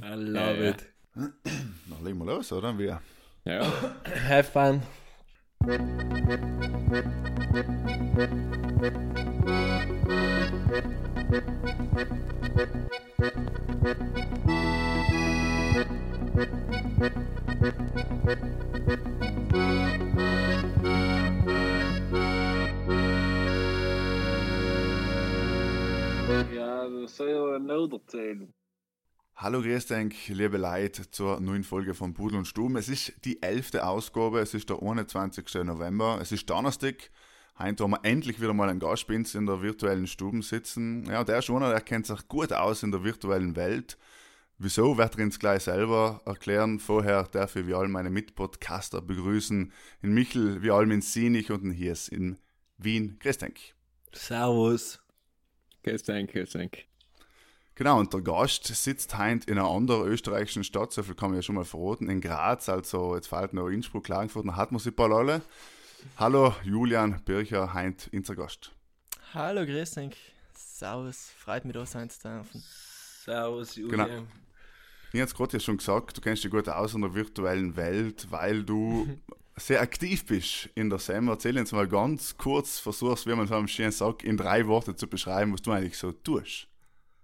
I love Ja, ja. it. Dann legen wir los, oder? Wir. Ja, Have fun. Ja, das soll ja noch erzählen. Hallo, grüß dich, liebe Leute, zur neuen Folge von Pudel und Stuben. Es ist die elfte Ausgabe, es ist der 21. November, es ist Donnerstag. Heute haben wir endlich wieder mal einen Gastspinz in der virtuellen Stuben sitzen. Ja, der ist einer, der kennt sich gut aus in der virtuellen Welt. Wieso, wird er uns gleich selber erklären. Vorher darf ich wie all meine Mitpodcaster begrüßen. In Michel, wie allem in Sinich und in Hiers in Wien. Grüß dich. Servus. grüß dich, grüß dich. Genau, und der Gast sitzt heint in einer anderen österreichischen Stadt, so viel kann man ja schon mal verraten, in Graz, also jetzt fällt noch Innsbruck, Klagenfurt, dann hat man sie bald alle. Hallo, Julian Bircher, heint unser Gast. Hallo, grüß dich. Servus, freut mich da sein zu dürfen. Servus, Genau. Julian. Ich habe gerade ja schon gesagt, du kennst dich gut aus in der virtuellen Welt, weil du sehr aktiv bist in der SEM. Erzähl uns mal ganz kurz, versuchst, wie man so am schönen sagt, in drei Worte zu beschreiben, was du eigentlich so tust.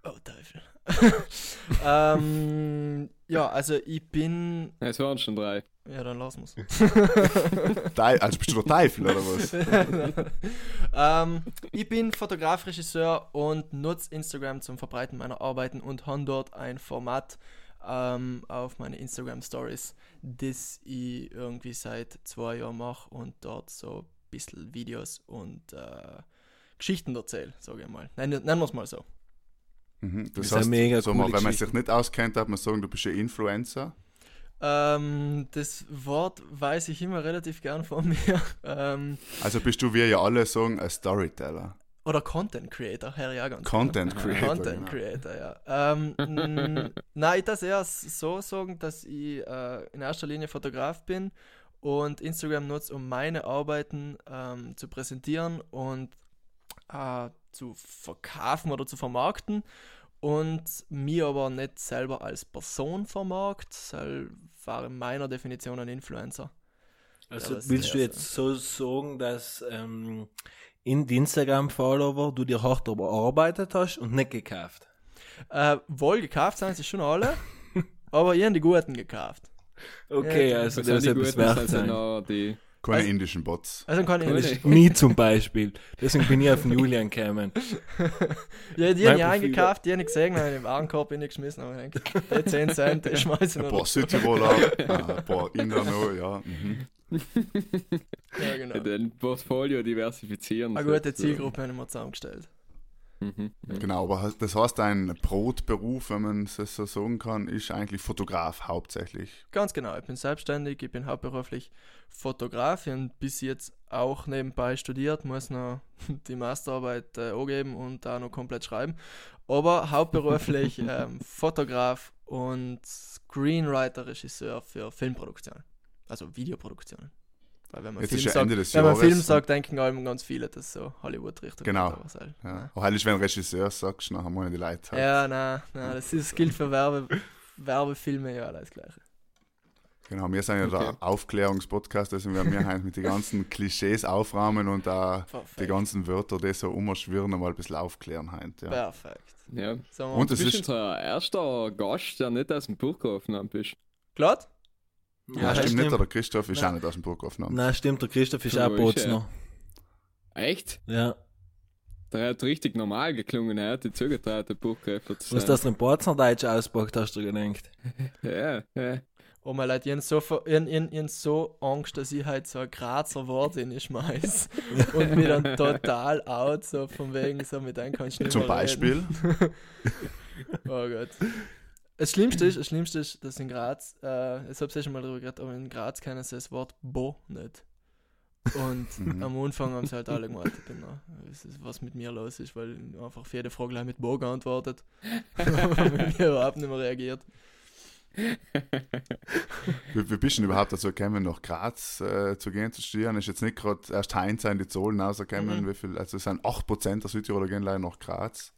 Oh, Teufel. ähm, ja, also ich bin. Es waren schon drei. Ja, dann lassen wir's. Also bist du der Teufel, oder was? ähm, ich bin Fotograf, Regisseur und nutze Instagram zum Verbreiten meiner Arbeiten und habe dort ein Format ähm, auf meine Instagram Stories, das ich irgendwie seit zwei Jahren mache und dort so ein bisschen Videos und äh, Geschichten erzähle, sage ich mal. Nennen wir es mal so. Mhm. Das ist eine mega sag mal, wenn man sich nicht auskennt, darf man sagen, du bist ein Influencer. Ähm, das Wort weiß ich immer relativ gern von mir. Ähm, Also bist du, wie ja alle sagen, ein Storyteller. oder Content Creator, Herr ja ganz Content Creator. Content genau. Creator, ja. Ähm, nein, ich das eher so sagen, dass ich äh, in erster Linie Fotograf bin und Instagram nutze, um meine Arbeiten ähm, zu präsentieren und äh, zu verkaufen oder zu vermarkten und mir aber nicht selber als Person vermarkt, weil war in meiner Definition ein Influencer. Also Ja, willst du jetzt so sagen, dass ähm, in die Instagram-Follower du dir hart erarbeitet hast und nicht gekauft? Äh, wohl gekauft sind sie schon alle, aber ich habe die guten gekauft. Okay, Ja, also Was das sind ist die etwas wert sein. Noch. Keine Also- indischen Bots. Also kann ich Cool. nicht. Mir zum Beispiel. Deswegen bin ich auf den Julian gekommen. Ja, die habe ich eingekauft, die habe ich gesehen, habe ich in den Warenkorb geschmissen und ich denke, die 10 Cent, die schmeiße ich Ein paar noch. Südtiroler, ein paar Inder noch, ja. Mhm. Ja, genau. Den Portfolio diversifizieren. Eine gute. Zielgruppe habe ich mir zusammengestellt. Mhm. Genau, aber das heißt, dein Brotberuf, wenn man es so sagen kann, ist eigentlich Fotograf hauptsächlich. Ganz genau, ich bin selbstständig, ich bin hauptberuflich Fotograf und bis jetzt auch nebenbei studiert, muss noch die Masterarbeit äh, angeben und da noch komplett schreiben. Aber hauptberuflich ähm, Fotograf und Screenwriter, Regisseur für Filmproduktionen, also Videoproduktionen. Weil wenn man, Jetzt Film ist ja sagt, Ende des wenn man Jahres. Film sagt, denken allem ganz viele, dass so Hollywood-Richtung Genau. aber so- Ja. Auch heilig, wenn ein Regisseur sagst, nachher meinen die Leute halt. Ja, nein, nein, das, ist, das gilt für Werbe, Werbefilme ja alles Gleiche. Genau, wir sind ja Okay. der Aufklärungspodcast, deswegen werden wir halt mit den ganzen Klischees aufrahmen und da die ganzen Wörter, die so umschwirren, mal ein bisschen aufklären halt. Ja. Perfekt. Ja. So, Und Du es bist ist, unser erster Gast, der nicht aus dem Buch geholfen hat. Bist. Glatt? Ja, stimmt nicht, der Christoph ist Nein. auch nicht aus dem Buch aufgenommen. Nein, stimmt, der Christoph ist auch ist Botzner. Echt? Ja. Der hat richtig normal geklungen, er hat die zugetraute Buchgreifer zu Was sein. das in Botznerdeutsch auspackt, hast du gedacht. Ja, ja. Oh mein Leute, ich hab so, ich, ich, ich so Angst, dass ich halt so ein Grazer Wort in ich schmeiß und mich dann total out, so von wegen, so mit einem kannst du nicht Zum mehr Beispiel, Reden. Oh Gott. Das Schlimmste ist, das Schlimmste ist, dass in Graz, äh, ich hab's ja schon mal drüber geredet, aber in Graz kennen sie das Wort Bo nicht. Und Mhm. am Anfang haben sie halt alle gemeint, na, was, mit mir los ist, weil einfach für jede Frage gleich mit Bo geantwortet. und überhaupt nicht mehr reagiert. wie, wie bist du denn überhaupt dazu gekommen, nach Graz äh, zu gehen, zu studieren? Ist jetzt nicht gerade erst Heinz in die Zahlen rausgekommen, Mhm. wie viel, also es sind 8% der Südtiroler gehen leider nach Graz.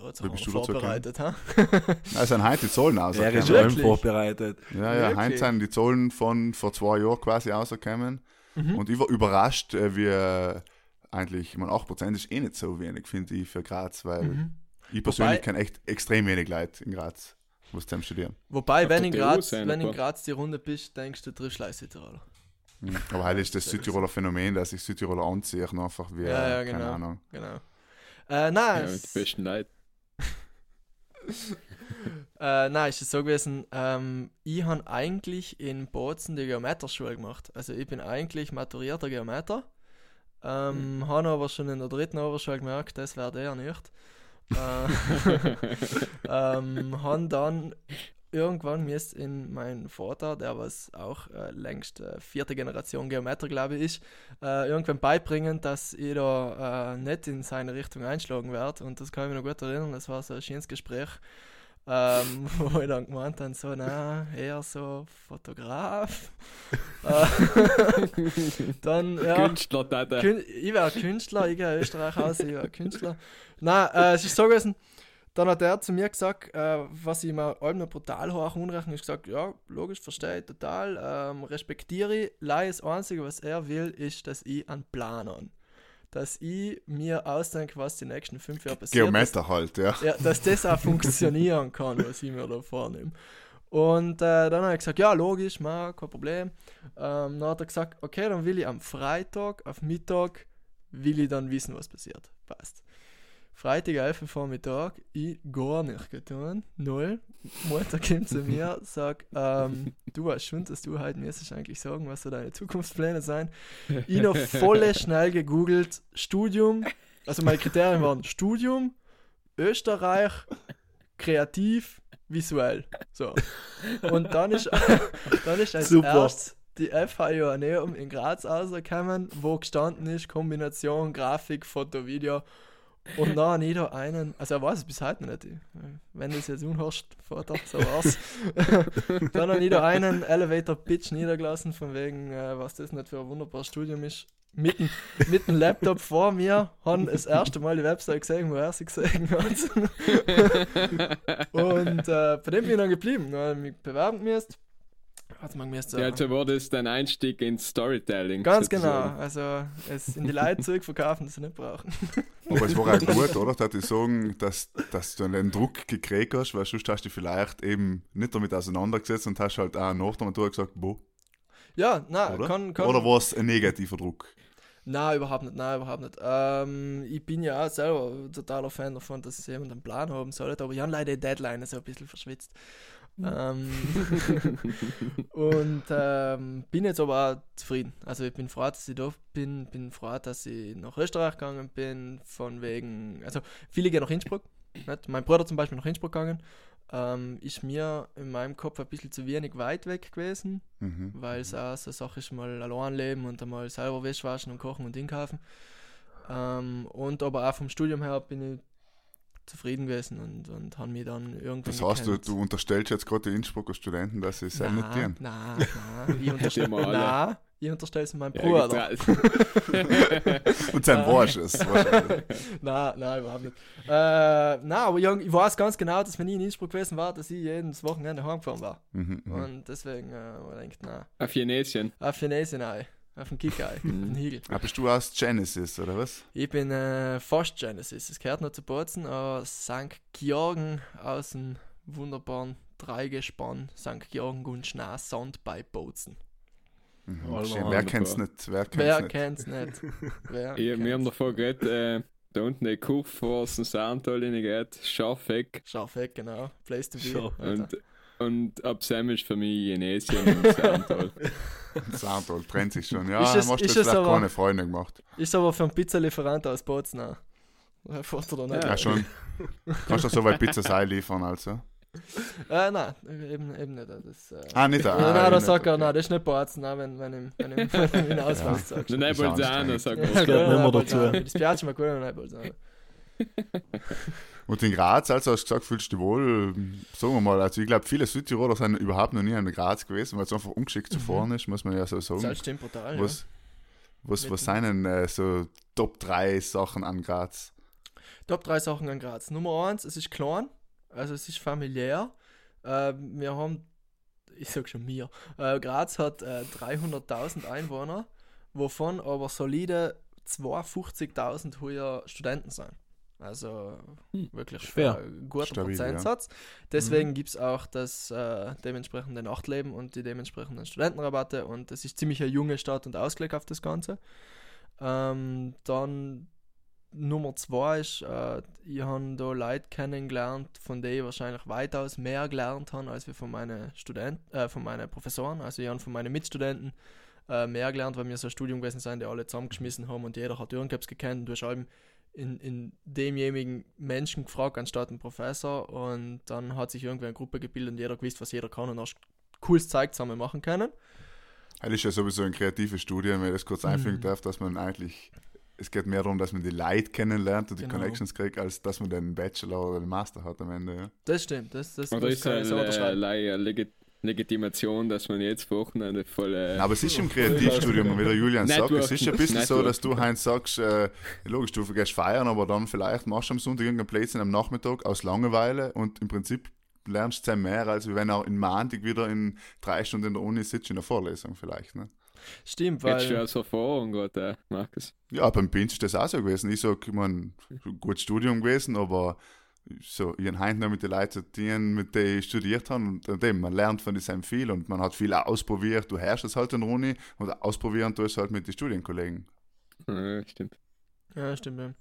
Ja, jetzt Wie haben bist wir du dazu vorbereitet, ha? Also heute die Zollen Er rausgekommen. ist allem Wirklich? vorbereitet. Ja, ja, Wirklich? heute sind die Zollen von vor zwei Jahren quasi rausgekommen. Mhm. Und ich war überrascht, äh, wie äh, eigentlich, ich meine, 8% ist eh nicht so wenig, finde ich, für Graz, weil Mhm. ich persönlich kenne echt extrem wenig Leute in Graz, was zusammen studieren. Wobei, Auf wenn in, Graz, sein, wenn in Graz die Runde bist, denkst du, triffst Leute Südtiroler. Mhm. Aber heute ist das Südtiroler Phänomen, dass sich Südtiroler anziehen, einfach wie, Ja, ja, äh, keine genau. Ahnung. Genau. Äh, Ja, nein, mit es, den besten Leuten. äh, nein, ist es so gewesen, ähm, ich habe eigentlich in Bozen die Geometerschule gemacht. Also ich bin eigentlich maturierter Geometer. Ähm, Hm. habe aber schon in der dritten Oberschule gemerkt, das wäre der nicht. Äh, ähm, haben dann irgendwann mir ist in mein Vater, der was auch äh, längst äh, vierte Generation Geometer, glaube ich, äh, irgendwann beibringen, dass ich da äh, nicht in seine Richtung einschlagen werde. Und das kann ich mich noch gut erinnern, das war so ein schönes Gespräch, ähm, wo ich dann gemeint habe, so, na, eher so Fotograf. Äh, dann, ja. Künstler. Kün ich wäre Künstler, ich gehe Österreich aus, ich wäre Künstler. Nein, äh, es ist so gewesen, dann hat er zu mir gesagt, äh, was ich mir allem noch brutal hoch unrechne, ist gesagt, ja, logisch, verstehe ich total, ähm, respektiere ich. Leider das Einzige, was er will, ist, dass ich einen Plan habe. Dass ich mir ausdenke, was die nächsten fünf Jahre passiert. Geometer halt, ja. Ja, dass das auch funktionieren kann, was ich mir da vornehme. Und äh, dann habe ich gesagt, ja, logisch, ma, kein Problem. Ähm, dann hat er gesagt, okay, dann will ich am Freitag, auf Mittag, will ich dann wissen, was passiert. Passt. Freitag, 11 Uhr Vormittag, ich gar nicht getan, null. Mutter kommt zu mir, sagt, ähm, du weißt schon, dass du heute müsstest eigentlich sagen, was so deine Zukunftspläne sein. Ich noch voll schnell gegoogelt, Studium, also meine Kriterien waren Studium, Österreich, kreativ, visuell. So. Und dann ist, dann ist als Super. erstes die FH Joanneum in Graz rausgekommen, wo gestanden ist, Kombination Grafik, Foto, Video. Und dann da einen, also er weiß es bis heute nicht, wenn du es jetzt unhörst, Vater, so war's. dann ich da einen Elevator Pitch niedergelassen, von wegen, äh, was das nicht für ein wunderbares Studium ist. Mit dem, mit dem Laptop vor mir, haben das erste Mal die Website gesehen, wo er sie gesehen hat. Und äh, bei dem bin ich dann geblieben. Dann habe ich mich bewerben müssen. Hat man gemusst, Ja, also war das dein Einstieg ins Storytelling. Ganz genau. sozusagen. Also es in die Leute zurückverkaufen, die sie nicht brauchen. Aber es war auch gut, oder? Dass ich sagen, dass, dass du den Druck gekriegt hast, weil sonst hast du dich vielleicht eben nicht damit auseinandergesetzt und hast halt auch nach der Matura gesagt, wo, Ja, nein, oder? kann, kann. Oder war es ein negativer Druck? Nein, überhaupt nicht, nein, überhaupt nicht. Ähm, ich bin ja auch selber totaler Fan davon, dass jemand einen Plan haben sollte, aber ich habe leider die Deadline so ein bisschen verschwitzt. Ähm, und ähm, bin jetzt aber auch zufrieden. Also ich bin froh, dass ich da bin, bin froh, dass ich nach Österreich gegangen bin, von wegen, also viele gehen nach Innsbruck. Nicht? Mein Bruder zum Beispiel nach Innsbruck gegangen. Ähm, ist mir in meinem Kopf ein bisschen zu wenig weit weg gewesen Mhm. weil es auch so Sache ist, mal allein leben und einmal selber Wäsche waschen und kochen und einkaufen. Ähm, und aber auch vom Studium her bin ich zufrieden gewesen und, und habe mich dann irgendwann Das heißt, du, du unterstellst jetzt gerade die Innsbrucker Studenten, dass sie es auch nicht tun. Nein, nein, nein, ich unterstelle nein, ich unterstelle es meinem Ja, Bruder. gibt's Und sein. Warsch ist wahrscheinlich. nein, nein, überhaupt nicht. Äh, nein, aber ich, ich weiß ganz genau, dass wenn ich in Innsbruck gewesen war, dass ich jedes Wochenende heimgefahren war. Mhm, mhm. Und deswegen äh, ich gedacht, nein, Auf Chinesien. auf Chinesien nein, auf den Kick auf den Higel. Ah, bist du aus Genesis, oder was? Ich bin äh, fast Genesis. Es gehört noch zu Bozen, aber St. Georgen aus dem wunderbaren Dreigespann St. Georgen Gunschnau Sand bei Bozen. Mhm. Wer kennt's nicht? Wer kennt's Wer nicht? kennt's nicht? Wer Ich, wir haben kennt's? davor geredet, äh, da unten die Kurve vor aus dem Soundtal geht, Scharfeck. Scharfeck, genau. Place to be. Und, und ab Sam ist für mich Chinesien und Soundtal. Soundtoll, trennt sich schon. Ja, Ist es- hast du ist jetzt es vielleicht aber- keine Freunde gemacht. Ist aber für einen Pizzalieferant aus Bozen. Äh, Fährt er da nicht? Ja, schon. Kannst du so weit Pizza sein liefern, also? Äh, nein, eben, eben nicht. Das, äh, Ah, nicht. ja, Ah, nein, da sagt er, nein, das ist nicht Bozen, nein, wenn, wenn wenn wenn ihm ihn du. Ist Nebolzano, anstrengend. sagt Ja, man. Das gehört nicht mehr Bolzano. dazu. Das Piazza mal gut, nein, Bolzano. Und in Graz, also hast du gesagt, fühlst du dich wohl, sagen wir mal, also ich glaube, viele Südtiroler sind überhaupt noch nie in Graz gewesen, weil es einfach ungeschickt zu fahren ist, muss man ja so sagen. Das stimmt brutal, ja. Was, was, was Mit- sind denn äh, so Top 3 Sachen an Graz? Top 3 Sachen an Graz. Nummer 1, es ist klein, also es ist familiär. Äh, wir haben, ich sag schon mir, äh, Graz hat äh, 300.000 Einwohner, wovon aber solide 52.000 heuer Studenten sind. Also Hm, wirklich schwer. ein guter Stabil, ja. Prozentsatz. Mhm. Deswegen gibt es auch das äh, dementsprechende Nachtleben und die dementsprechenden Studentenrabatte und es ist ziemlich eine junge Stadt und Ausblick auf das Ganze. Ähm, dann Nummer zwei ist, äh, ich habe da Leute kennengelernt, von denen ich wahrscheinlich weitaus mehr gelernt habe, als wir von meinen Studenten, äh, von meinen Professoren. Also ich habe von meinen Mitstudenten äh, mehr gelernt, weil wir so ein Studium gewesen sind, die alle zusammengeschmissen haben und jeder hat irgendwas gekannt und du hast allem in, in demjenigen Menschen gefragt, anstatt einen Professor und dann hat sich irgendwie eine Gruppe gebildet und jeder gewusst, was jeder kann und hast cooles Zeug zusammen machen können. Das ist ja sowieso ein kreatives Studium, wenn ich das kurz einfügen Mhm. darf, dass man eigentlich, es geht mehr darum, dass man die Leute kennenlernt und die Genau. Connections kriegt, als dass man den Bachelor oder den Master hat am Ende. Ja. Das stimmt, das, das, das ist kann ich es so unterschreiben. äh, Legitimation, dass man jetzt Wochenende voll. Äh, Aber es ist im Kreativstudium, wie der Julian sagt, es ist ein bisschen so, dass du Heinz sagst, äh, logisch, du vergisst feiern, aber dann vielleicht machst du am Sonntag irgendeinen Plätzchen am Nachmittag aus Langeweile und im Prinzip lernst du mehr, als wenn er in Montag wieder in drei Stunden in der Uni sitzt in der Vorlesung vielleicht. Ne? Stimmt, Hättest du weil aus Erfahrung gerade, äh, Markus? Ja, beim Pinch ist das auch so gewesen. Ich sag, ich mein, gutes Studium gewesen, aber so, ich habe heute noch mit den Leuten zu mit denen ich studiert habe. Und und eben, man lernt von diesem viel und man hat viel ausprobiert. Du herrschst es halt in der Uni und ausprobieren tust halt mit den Studienkollegen. Ja, stimmt. ja, stimmt.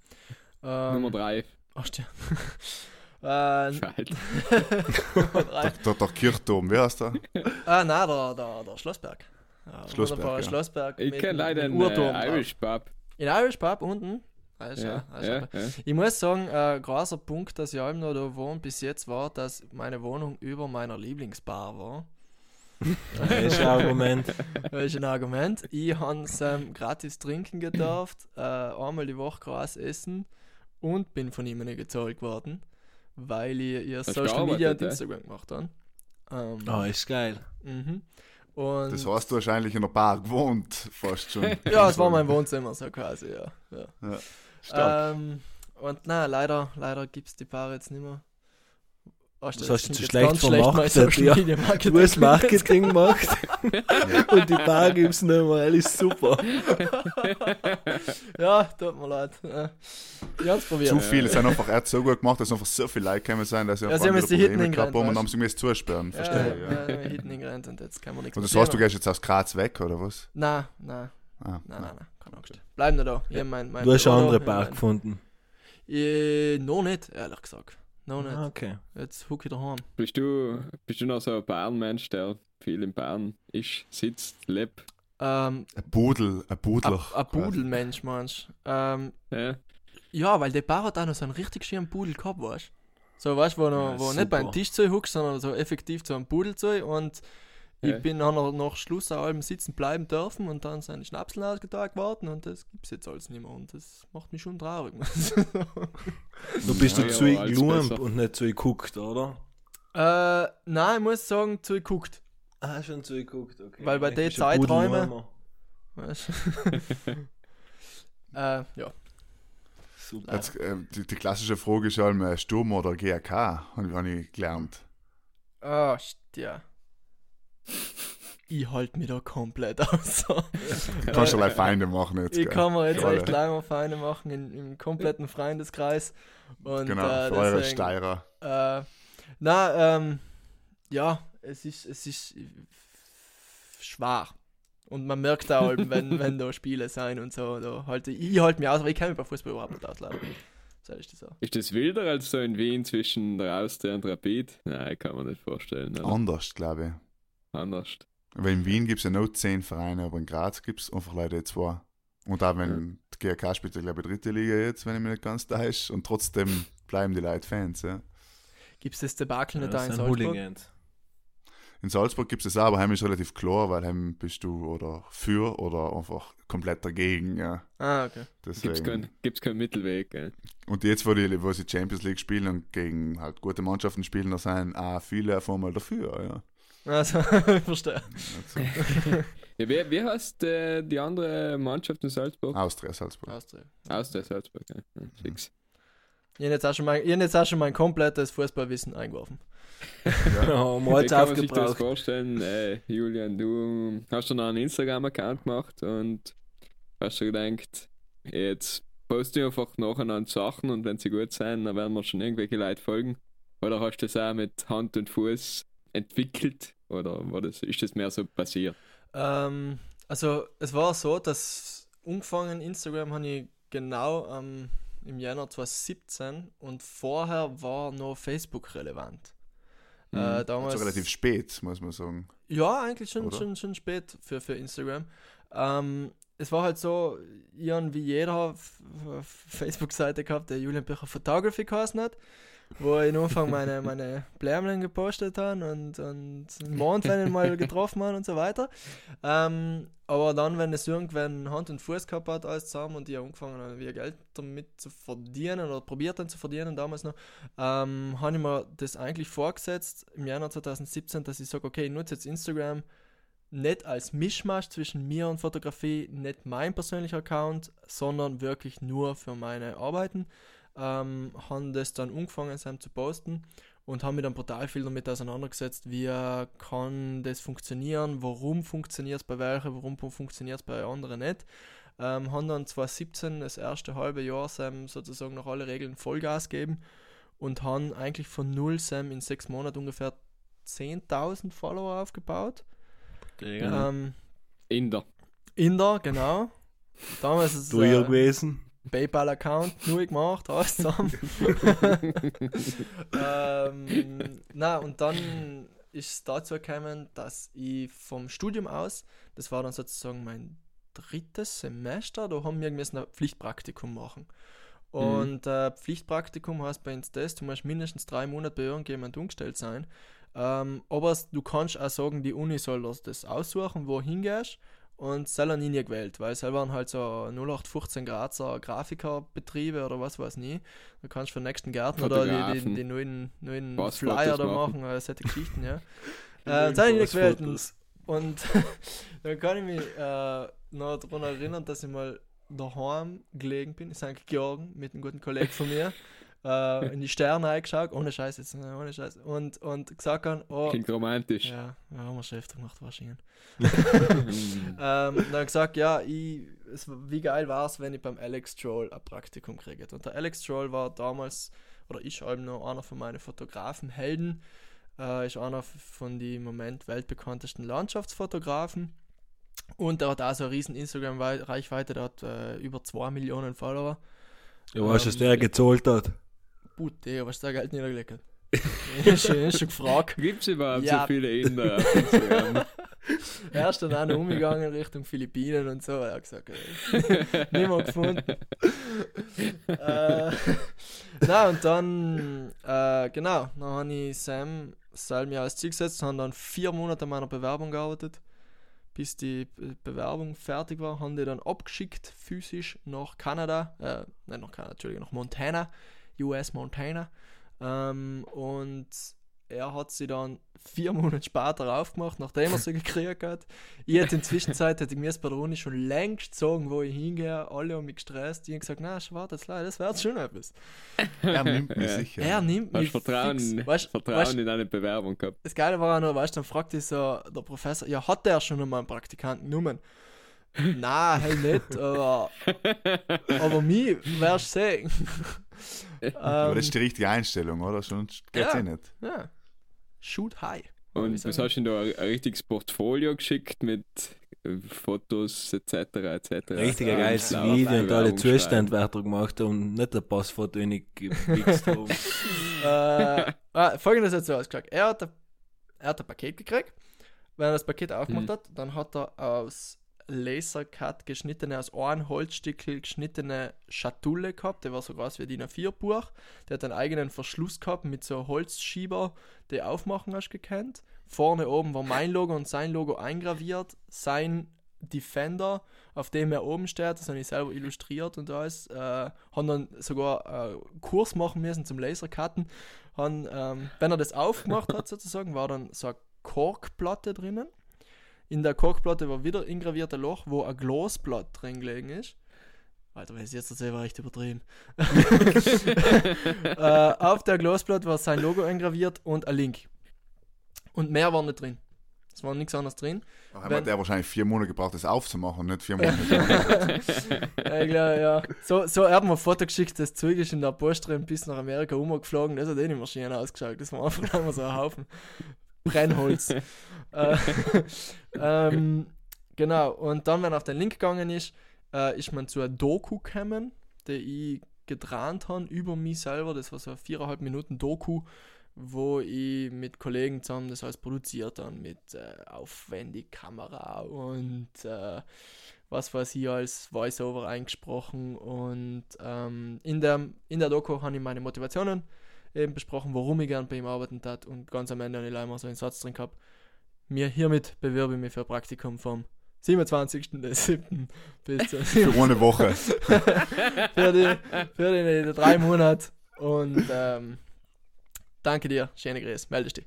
Ja. Ähm, Nummer drei. Ach, stimmt. äh, Schalt. Nummer drei. Der, der Kirchturm, wie heißt der? Ah, nein, der, der, der Schlossberg. Ja, Schlossberg, ja. Schlossberg. Ich kenne leider einen Uhrturm äh, drauf. Irish Pub. In Irish Pub unten. Ist Ja, ja, ah, ist ja, ja. Ich muss sagen, ein großer Punkt, dass ich allem noch da wohne, bis jetzt war, dass meine Wohnung über meiner Lieblingsbar war. Das ist ein Argument. Das ist ein Argument. Ich habe ähm, gratis trinken gedurft, äh, einmal die Woche Gras essen und bin von ihm nicht gezahlt worden, weil ich ihr Hast Social Media und äh? Instagram gemacht habe. Ähm, Oh, ist geil. mhm. Und Das heißt, du wahrscheinlich in der Bar gewohnt, fast schon. ja, es war mein Wohnzimmer so quasi, ja. ja. Stark. Ähm, und na, leider, leider gibt es die Paare jetzt nicht mehr. Oh, Das hast du zu jetzt schlecht vermarktet, ja. Marketing. Du hast Marketing gemacht und die Bar gibt's nicht mehr. Das ist super. Ja, tut mir leid. Ja. Ich hab's probiert. Zu viel, es sind einfach, er so gut gemacht, dass einfach so viele Leute gekommen sind, dass sie Ja, einfach sie haben jetzt Probleme gehabt hingerannt, haben und weißt haben sie müssen zusperren. Ja, Verstehe, ja, ja. ja, ja, hinten gerannt und jetzt kann man nichts Und das heißt, du gehst jetzt aus Graz weg, oder was? Nein, nein, Ah, nein, nein, nein, keine Angst. Bleib nur da. Ich hab mein, mein Du hast eine Büro andere da, Bar ich gefunden. mein- Äh, noch nicht, ehrlich gesagt. Noch nicht. Ah, okay. Jetzt huck ich daheim. Bist du, bist du noch so ein Bärenmensch, der viel in Bern ist, sitzt, lebt? Ähm, Ein Pudel, ein Pudler. ein Pudelmensch, meinst du? Ähm, Ja? ja, weil der Bar hat auch noch so einen richtig schönen Pudel gehabt, weißt du? So, weißt du, wo, noch, Ja, wo nicht beim. Tisch zu huckst, sondern so effektiv zu einem Pudel zu und ich Ja. bin noch nach Schluss an allem sitzen bleiben dürfen und dann sind die Schnapseln ausgetagt worden und das gibt's jetzt alles nicht mehr und das macht mich schon traurig. Du bist Ja, du ja, besser. und nicht zu geguckt, oder? äh, nein, ich muss sagen, zu geguckt. Ah, schon zu geguckt, okay. Weil bei den Zeiträumen-. Weißt du? äh, ja. Super. Jetzt, äh, die, die klassische Frage ist halt, äh, Sturm oder GRK, habe ich, gelernt. Ah, st- ja. Ich halte mich da komplett aus. Du kannst ja Feinde machen jetzt. Ich gell? kann mir jetzt alle. echt lange Feinde machen in, im kompletten Freundeskreis. Und, Genau, äh, für eure deswegen, Steirer. Äh, na, ähm, ja, es ist, es ist schwach. Und man merkt auch, wenn, wenn da Spiele sein und so. Da halt, ich halte mich aus, aber ich kann mich bei Fußball überhaupt nicht ausladen. So ist das so. Ist das wilder als so in Wien zwischen der Austria und Rapid? Nein, kann man nicht vorstellen. Oder? Anders, glaube ich. Anders. Weil in Wien gibt es ja noch zehn Vereine, aber in Graz gibt es einfach leider zwei. Und auch wenn die GRK spielt, ja, glaube ich, dritte Liga jetzt, wenn ich mich nicht ganz täusche. Und trotzdem bleiben die Leute Fans. Ja. Gibt es das Debakel Ja, nicht da in Salzburg? Hooligans. In Salzburg gibt es das auch, aber heim ist relativ klar, weil heim bist du oder für oder einfach komplett dagegen. Ja. Ah, okay. Gibt's Deswegen. keinen keinen Mittelweg. Gell? Und jetzt, wo, die, wo sie Champions League spielen und gegen halt gute Mannschaften spielen, da sind auch viele auf einmal dafür. Ja. Also, ich verstehe. Also, Ja, wie, wie heißt äh, die andere Mannschaft in Salzburg? Austria Salzburg. Austria. Austria Salzburg. Ja. Ja, fix. Ich habe jetzt, auch schon mein- ich jetzt auch schon mein komplettes Fußballwissen eingeworfen. Ja, Wie jetzt kann man sich das vorstellen? Äh, Julian, du hast noch einen Instagram-Account gemacht und hast dir gedacht, jetzt poste ich einfach nacheinander Sachen und wenn sie gut sein, dann werden wir schon irgendwelche Leute folgen. Oder hast du das auch mit Hand und Fuß entwickelt? Oder war das, ist das mehr so passiert? Ähm, also es war so, dass angefangen Instagram habe ich genau ähm, im Januar 2017 und vorher war noch Facebook relevant. Mhm. Äh, damals, Also relativ spät, muss man sagen. Ja, eigentlich schon, Oder? schon, schon spät für, für Instagram. Ähm, es war halt so, ich wie jeder Facebook-Seite gehabt, der Julian Bücher Photography geheißen hat, wo ich am Anfang meine, meine Blärmchen gepostet habe und, und den Mond, wenn ich ihn mal getroffen habe und so weiter. Ähm, aber dann, wenn es irgendwann Hand und Fuß gehabt hat, alles zusammen und hab angefangen habe, wieder Geld damit zu verdienen oder probiert dann zu verdienen damals noch, ähm, habe ich mir das eigentlich vorgesetzt im Januar 2017, dass ich sage, okay, ich nutze jetzt Instagram nicht als Mischmasch zwischen mir und Fotografie, nicht mein persönlicher Account, sondern wirklich nur für meine Arbeiten. Ähm, haben das dann angefangen Sam, zu posten und haben mich dann brutal viel damit auseinandergesetzt, wie kann das funktionieren, warum funktioniert es bei welchen, warum funktioniert es bei anderen nicht. Ähm, haben dann 2017 das erste halbe Jahr Sam sozusagen nach alle Regeln Vollgas gegeben und haben eigentlich von null Sam in sechs Monaten ungefähr 10.000 Follower aufgebaut. Ja. Ähm, Inder. Inder, genau. Damals ist Du hier äh, gewesen. PayPal-Account neu gemacht, alles zusammen. ähm, na, und dann ist es dazu gekommen, dass ich vom Studium aus, das war dann sozusagen mein drittes Semester, da haben wir müssen ein Pflichtpraktikum machen. Und äh, Pflichtpraktikum heißt bei uns das, du musst mindestens drei Monate bei irgendjemand umgestellt sein. Ähm, aber du kannst auch sagen, die Uni soll das, das aussuchen, wo du hingehst. Und selber nie gewählt, weil selber waren halt so 0815 Grazer Grafikerbetriebe oder was weiß nie. Du kannst für den nächsten Garten oder die, die, die neuen, neuen Flyer da machen. machen, äh, solche Geschichten, ja. äh, sind nie gewählt. Und dann kann ich mich äh, noch daran erinnern, dass ich mal daheim gelegen bin, in St. Georgen, mit einem guten Kollegen von mir, äh, in die Sterne eingeschaut, ohne Scheiß jetzt, äh, ohne Scheiß, und, und gesagt haben, oh, Klingt romantisch. ja, ja, haben wir schon öfter gemacht wahrscheinlich. Ähm, dann gesagt, ja, ich, es, wie geil war es, wenn ich beim Alex Stroll ein Praktikum kriege. Und der Alex Stroll war damals, oder ist eben noch einer von meinen Fotografenhelden, äh, ist einer von den im Moment weltbekanntesten Landschaftsfotografen. Und der hat auch so eine riesen Instagram-Reichweite, der hat äh, über 2 Millionen Follower. Ja, weißt du, was Ähm, der gezahlt hat? Gut, Digga, was der Geld niedergelegt hat. ist, schon, schon gefragt. Gibt es überhaupt Ja. so viele Inder? Er ist dann auch noch umgegangen Richtung Philippinen und so. Er hat gesagt, äh, niemand gefunden. äh, na und dann, äh, genau, dann habe ich Sam selben Jahr als Ziel gesetzt, haben dann vier Monate an meiner Bewerbung gearbeitet, bis die Be Bewerbung fertig war, haben die dann abgeschickt, physisch nach Kanada, äh, nein, nach Kanada, Entschuldigung, nach Montana, US Montana. Ähm, und er hat sie dann vier Monate später aufgemacht, nachdem er sie gekriegt hat. Ich hätte in der Zwischenzeit, hätte ich mir bei der Uni schon längst sagen, wo ich hingehe. Alle haben mich gestresst. Ich habe gesagt, na, leider, das wird schon etwas. Er nimmt mich Ja. sicher. Er nimmt mich Vertrauen, fix. Weißt, Vertrauen weißt, in deine Bewerbung gehabt. das Geile war auch noch, weißt du, dann fragte ich so der Professor, ja, hat der schon einmal einen Praktikanten genommen? Nein, halt nicht, aber, aber mich wirst du sehen. Aber ähm, das ist die richtige Einstellung, oder? Sonst geht's Ja. eh nicht. ja. Shoot high. Und was sagen hast du ihm da ein, ein richtiges Portfolio geschickt mit äh, Fotos etc. etc. Richtig ein geiles Video und alle weiter gemacht und nicht ein Passfoto in die gewichst haben. äh, ah, folgendes hat so ausgeschaut. Er hat, ein- er hat ein Paket gekriegt. Wenn er das Paket aufgemacht Mhm. hat, dann hat er aus Lasercut geschnittene, aus einem Holzstückel geschnittene Schatulle gehabt. Der war so groß wie DIN A4-Buch. Der hat einen eigenen Verschluss gehabt mit so einem Holzschieber, die aufmachen hast gekannt. Vorne oben war mein Logo und sein Logo eingraviert. Sein Defender, auf dem er oben steht, das habe ich selber illustriert und alles. Äh, haben dann sogar äh, Kurs machen müssen zum Lasercutten. Haben, ähm, wenn er das aufgemacht hat, sozusagen, war dann so eine Korkplatte drinnen. In der Korkplatte war wieder ingraviert ein Loch, wo ein Glasblatt drin gelegen ist. Alter, wenn ich es jetzt erzähle, war echt übertrieben. äh, auf der Glasplatte war sein Logo eingraviert und ein Link. Und mehr war nicht drin. Es war nichts anderes drin. Da hat Wenn- der wahrscheinlich vier Monate gebraucht, das aufzumachen, nicht vier Monate. Ja, ich glaub, ja. So, so er hat mir ein Foto geschickt, das Zeug ist in der Post drin bis nach Amerika umgeflogen. Das hat eh nicht mehr schön ausgeschaut. Das war einfach nur so ein Haufen Brennholz. äh, ähm, genau, und dann, wenn er auf den Link gegangen ist, äh, ist man zu einer Doku gekommen, die ich gedreht habe über mich selber. Das war so eine viereinhalb Minuten Doku, wo ich mit Kollegen zusammen das alles produziert habe, mit äh, aufwendig Kamera und äh, was weiß ich als Voice-Over eingesprochen und ähm, in, der, in der Doku habe ich meine Motivationen eben besprochen, warum ich gern bei ihm arbeiten tat und ganz am Ende habe ich leider so einen Satz drin gehabt, mir hiermit bewerbe ich mich für ein Praktikum vom 27.07. bis zum Für eine Woche. für, die, für die, die drei Monate und ähm, danke dir, schöne Grüße, meldest dich.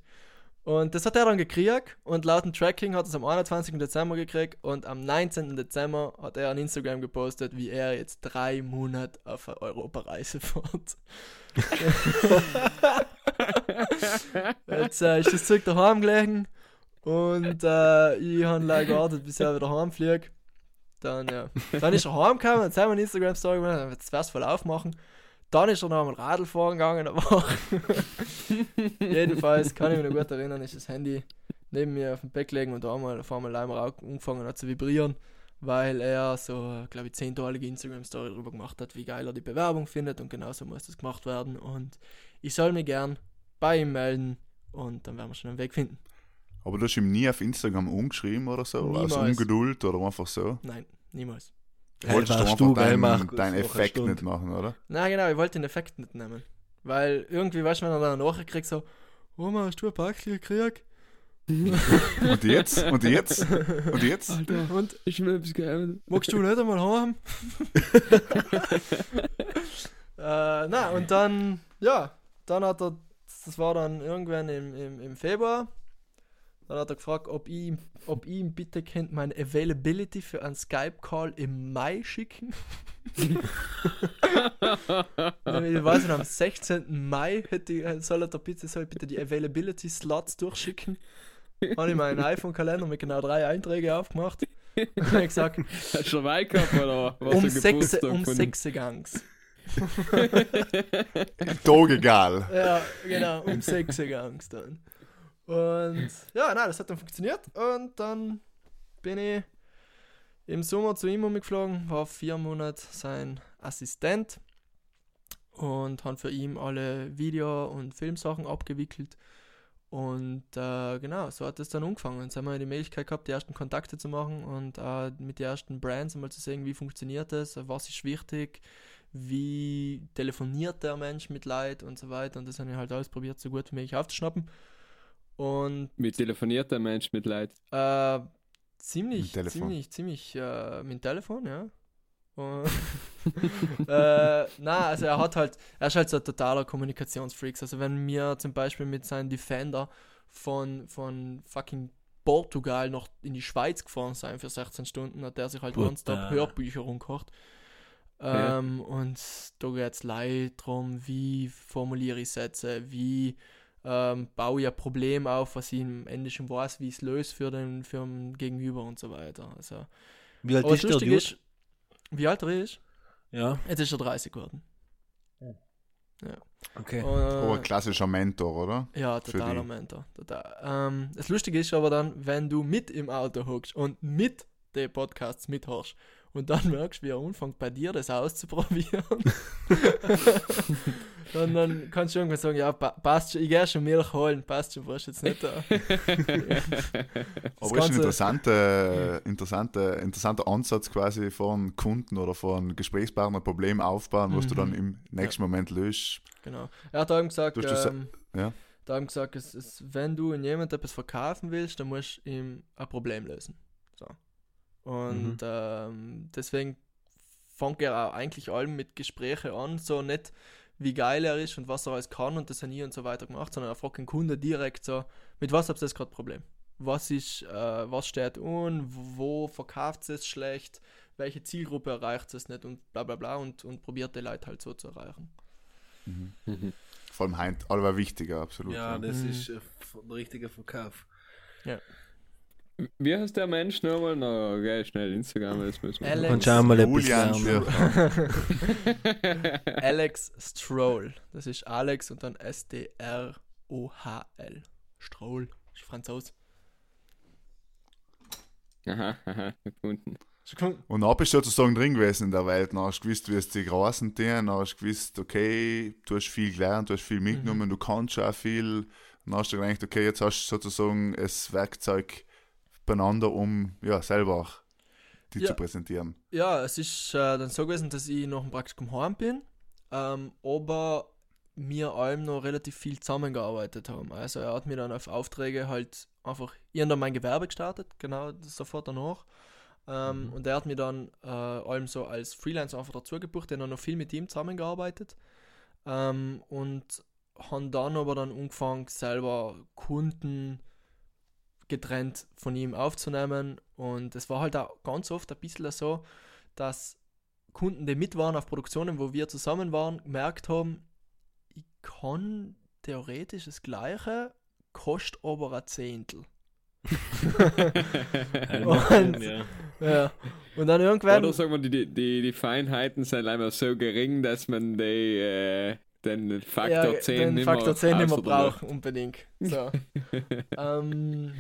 Und das hat er dann gekriegt und laut dem Tracking hat er es am 21. Dezember gekriegt und am 19. Dezember hat er an Instagram gepostet, wie er jetzt drei Monate auf eine Europareise fährt. jetzt äh, ist das Zeug daheim gelegen und äh, ich habe leider gewartet, bis er wieder heimfliegt. Dann, ja. Dann ist er heimgekommen und wir eine Instagram-Story gemacht, wird es voll aufmachen. Dann ist er noch einmal Radl fahren gegangen, aber jedenfalls kann ich mich noch gut erinnern, ist das Handy neben mir auf dem Bett gelegen und da einmal auf einmal einmal auch angefangen hat zu vibrieren, weil er so, glaube ich, zehnteilige Instagram-Story darüber gemacht hat, wie geil er die Bewerbung findet und genauso muss das gemacht werden und ich soll mich gern bei ihm melden und dann werden wir schon einen Weg finden. Aber du hast ihm nie auf Instagram umgeschrieben oder so? Aus Niemals. Ungeduld oder einfach so? Nein, niemals. Wolltest du, einfach deinen, Markus, deinen Effekt nicht machen, oder? Na genau, ich wollte den Effekt nicht nehmen. Weil irgendwie, weißt du, wenn er dann nachher kriegt, so, Oma, hast du ein Päckchen gekriegt? Und jetzt? Und jetzt? Und jetzt? Alter, Und ich will etwas geben. magst du nicht einmal haben? äh, na, und dann, ja, dann hat er, das war dann irgendwann im, im, im Februar, dann hat er gefragt, ob ich, ihm- ob ich ihm bitte kennt meine Availability für einen Skype-Call im Mai schicken. Ich weiß nicht, am 16. Mai hätte ich, soll er der bitte, soll ich bitte die Availability-Slots durchschicken. Habe ich meinen iPhone-Kalender mit genau drei Einträgen aufgemacht. Und habe gesagt, Hast du schon weit gehabt, oder? Was um sechs, um sechs Gangs. Tag egal. Ja, genau, um sechs Gangs dann. Und ja, nein, das hat dann funktioniert. Und dann bin ich im Sommer zu ihm umgeflogen, war vier Monate sein Assistent und habe für ihn alle Video- und Filmsachen abgewickelt. Und äh, genau, so hat es dann angefangen. Jetzt haben wir die Möglichkeit gehabt, die ersten Kontakte zu machen und äh, mit den ersten Brands einmal zu sehen, wie funktioniert das, was ist wichtig, wie telefoniert der Mensch mit Leid und so weiter. Und das habe ich halt alles probiert, so gut wie möglich aufzuschnappen. Und Wie telefoniert der Mensch mit Leid? äh, ziemlich, Mit Telefon. ziemlich, ziemlich äh, mit dem Telefon, ja. Äh, na, also er hat halt, er ist halt so ein totaler Kommunikationsfreak. Also wenn wir zum Beispiel mit seinem Defender von, von fucking Portugal noch in die Schweiz gefahren sein für 16 Stunden, hat der sich halt nonstop Hörbücher umgekocht. Ja. Ähm, Und da geht es leid darum, wie formuliere ich Sätze, wie ähm, baue ich ein Problem auf, was ich im Ende schon weiß, wie ich es löse für den, für den Gegenüber und so weiter. Also, Wie alt ist der Dude? ist, wie alt er ist? Ja, Jetzt ist er 30 geworden. okay. Und, Oh, ein klassischer Mentor, oder? Ja, totaler. Mentor. Total. Ähm, das Lustige ist aber dann, wenn du mit im Auto hockst und mit den Podcasts mithörst und dann merkst, wie er anfängt bei dir das auszuprobieren, dann, dann kannst du irgendwann sagen, ja, pa passt schon, ich gehe schon Milch holen, passt schon, brauchst jetzt nicht da. Aber ist ein interessanter, interessanter, interessanter Ansatz quasi von Kunden oder von Gesprächspartner ein Problem aufbauen, was du Mhm. dann im nächsten Moment löst. Genau. Er hat eben gesagt, Du ähm, ja. da haben gesagt, es ist, wenn du in jemand etwas verkaufen willst, dann musst du ihm ein Problem lösen. Und Mhm. ähm, deswegen fängt er auch eigentlich allem mit Gesprächen an, so nicht wie geil er ist und was er alles kann und das hat nie und so weiter gemacht, sondern er fragt den Kunde direkt so, mit was habt ihr das gerade Problem? Was ist, äh, was steht un, wo verkauft es schlecht, welche Zielgruppe erreicht es nicht und bla bla bla und, und probiert die Leute halt so zu erreichen. Mhm. Vor allem Heint, aller wichtiger, absolut. Ja, das Mhm. ist äh, f- der richtige Verkauf. Wie heißt der Mensch nochmal? Na, okay, schnell Instagram, das müssen wir. Alex. Du auch mal Julian. Alex Stroll. Das ist Alex und dann S-T-R-O-H-L. Stroll. Ist Franzos. Aha, aha, gefunden. Und dann bist du sozusagen drin gewesen in der Welt. Dann hast du gewusst, wie es die Großen tun. Dann hast du gewusst, okay, du hast viel gelernt, du hast viel mitgenommen, du kannst schon auch viel. Dann hast du gedacht, okay, jetzt hast du sozusagen das Werkzeug beieinander, um ja, selber auch die Ja. zu präsentieren. Ja, es ist äh, dann so gewesen, dass ich nach dem Praktikum heim bin, ähm, aber wir allem noch relativ viel zusammengearbeitet haben. Also er hat mir dann auf Aufträge halt einfach, ich habe dann mein Gewerbe gestartet, genau sofort danach. Ähm, Und er hat mir dann äh, allem so als Freelancer einfach dazu gebucht, dann noch viel mit ihm zusammengearbeitet. Ähm, und haben dann aber dann angefangen, selber Kunden getrennt von ihm aufzunehmen. Und es war halt auch ganz oft ein bisschen so, dass Kunden, die mit waren auf Produktionen, wo wir zusammen waren, gemerkt haben, ich kann theoretisch das Gleiche, kostet aber ein Zehntel. Und- ja. Ja. Und dann irgendwann. Oder sagen wir, die, die, die Feinheiten sind einfach so gering, dass man die, äh, den Faktor ja, 10 den nicht Faktor 10 nicht mehr ausdrücken. braucht, unbedingt. So. ähm,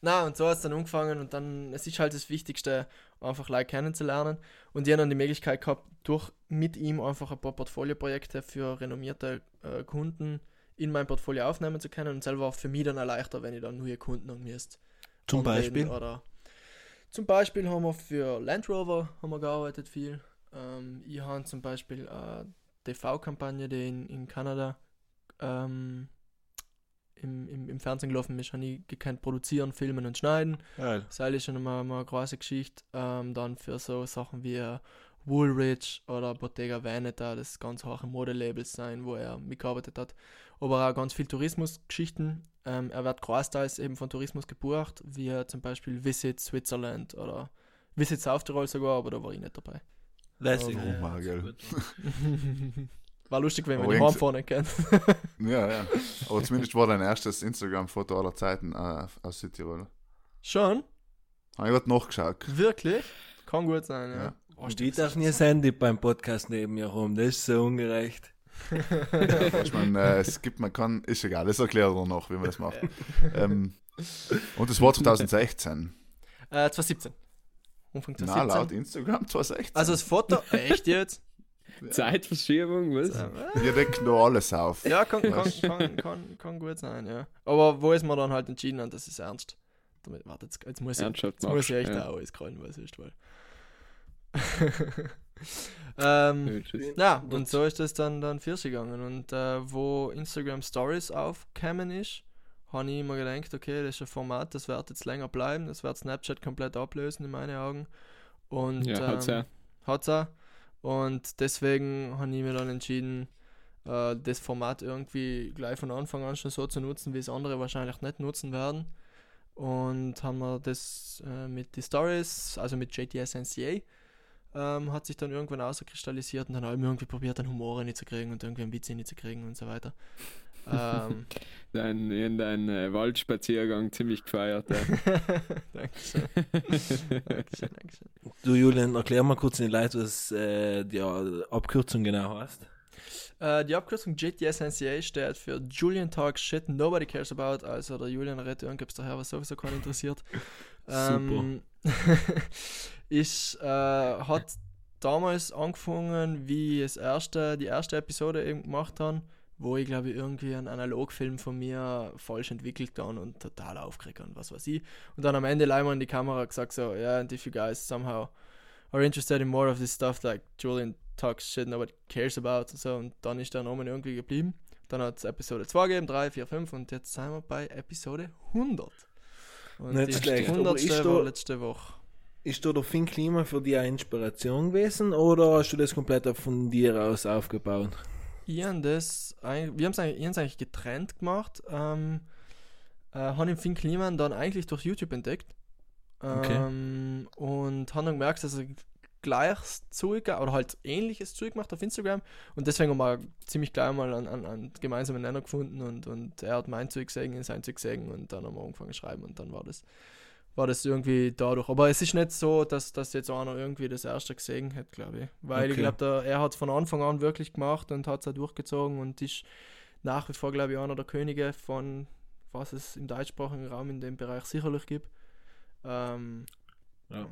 na, und so hat es dann angefangen und dann, es ist halt das Wichtigste, einfach Leute kennenzulernen. Und ich habe dann die Möglichkeit gehabt, durch mit ihm einfach ein paar Portfolioprojekte für renommierte äh, Kunden in mein Portfolio aufnehmen zu können und selber auch für mich dann erleichtert, wenn ich dann neue Kunden an müsste. Zum Beispiel. Oder zum Beispiel haben wir für Land Rover haben wir gearbeitet viel. Ähm, ich habe zum Beispiel eine TV-Kampagne, die in, in Kanada ähm, im, im, im Fernsehen gelaufen ist, habe ich gekannt produzieren, filmen und schneiden. Ja. Das ist schon mal, mal eine große Geschichte. Ähm, dann für so Sachen wie äh, Woolrich oder Bottega Veneta, das ganz hohe Modelabels sein, wo er mitgearbeitet hat. Aber auch ganz viel Tourismusgeschichten. Ähm, er wird großteils eben von Tourismus gebucht, wie zum Beispiel Visit Switzerland oder Visit South Tirol sogar, aber da war ich nicht dabei. Lässig. Oh, ja. war lustig, wenn man Aber die irgendwie- Heimfahren kennt. Ja, ja. Aber zumindest war dein erstes Instagram-Foto aller Zeiten äh, aus Südtirol. Schon? Habe ich gerade nachgeschaut. Wirklich? Kann gut sein, ja. Ja. Oh, ich darf nie das Handy beim Podcast neben mir rum. Das ist so ungerecht. Ich meine, äh, es gibt, man kann, ist egal, das erklärt er noch, wie man das macht. ähm, und das war 2016. Äh, 2017. Anfang Na, 2017. laut Instagram 2016. Also das Foto, echt jetzt? Zeitverschiebung, was? Wir decken da alles auf. Ja, kann, kann, kann, kann, kann gut sein, ja. Aber wo ist man dann halt entschieden hat, das ist ernst. Damit, warte, jetzt, jetzt muss ich, jetzt muss ich echt ja. auch auskrallen, was ist, weil. ähm, Ja, und so ist das dann, dann für sich gegangen. Und äh, wo Instagram Stories aufgekommen ist, habe ich immer gedacht, okay, das ist ein Format, das wird jetzt länger bleiben, das wird Snapchat komplett ablösen in meinen Augen. Und Ja, hat's ähm, ja. Hat's auch. Und deswegen habe ich mir dann entschieden, äh, das Format irgendwie gleich von Anfang an schon so zu nutzen, wie es andere wahrscheinlich nicht nutzen werden. Und haben wir das äh, mit die Stories, also mit JTS NCA, ähm, hat sich dann irgendwann auskristallisiert und dann haben wir irgendwie probiert, einen Humor reinzukriegen und irgendwie einen Witz reinzukriegen und so weiter. Ähm, Dein, in dein äh, Waldspaziergang ziemlich gefeiert. Ja. Dankeschön. Dankeschön, Dankeschön. Du, Julian, erklär mal kurz den Leuten, was äh, die Abkürzung genau heißt. Äh, die Abkürzung JTS NCA steht für Julian Talks Shit Nobody Cares About. Also der Julian redet irgendwas daher, was sowieso keinen interessiert. Ähm, ich äh, hat damals angefangen, wie ich das erste, die erste Episode eben gemacht habe, wo ich glaube ich irgendwie einen Analogfilm von mir falsch entwickelt habe und total aufgeregt und was weiß ich. Und dann am Ende leider in die Kamera gesagt so, yeah, and if you guys somehow are interested in more of this stuff like Julian talks shit nobody cares about und so und dann ist der Name irgendwie geblieben. Dann hat es Episode 2 gegeben, 3, 4, 5 und jetzt sind wir bei Episode 100. Und Nicht schlecht, aber 100. ist war letzte Woche. Ist da der Finn Klima für dich eine Inspiration gewesen oder hast du das komplett von dir aus aufgebaut? Ich hab das, wir haben es eigentlich, getrennt gemacht. Ähm, äh, haben den Finn Kliman dann eigentlich durch YouTube entdeckt. Okay. Ähm, und haben dann gemerkt, dass er gleiches Zeug oder halt ähnliches Zeug gemacht auf Instagram und deswegen haben wir ziemlich gleich mal einen, einen, einen gemeinsamen Nenner gefunden und, und er hat mein Zeug gesehen, sein Zeug gesehen und dann haben wir angefangen zu schreiben und dann war das war das irgendwie dadurch. Aber es ist nicht so, dass, dass jetzt einer irgendwie das erste gesehen hat, glaube ich. Weil ich Okay. glaube, er hat es von Anfang an wirklich gemacht und hat es auch durchgezogen und ist nach wie vor, glaube ich, einer der Könige von was es im deutschsprachigen Raum in dem Bereich sicherlich gibt. Ähm, Ja.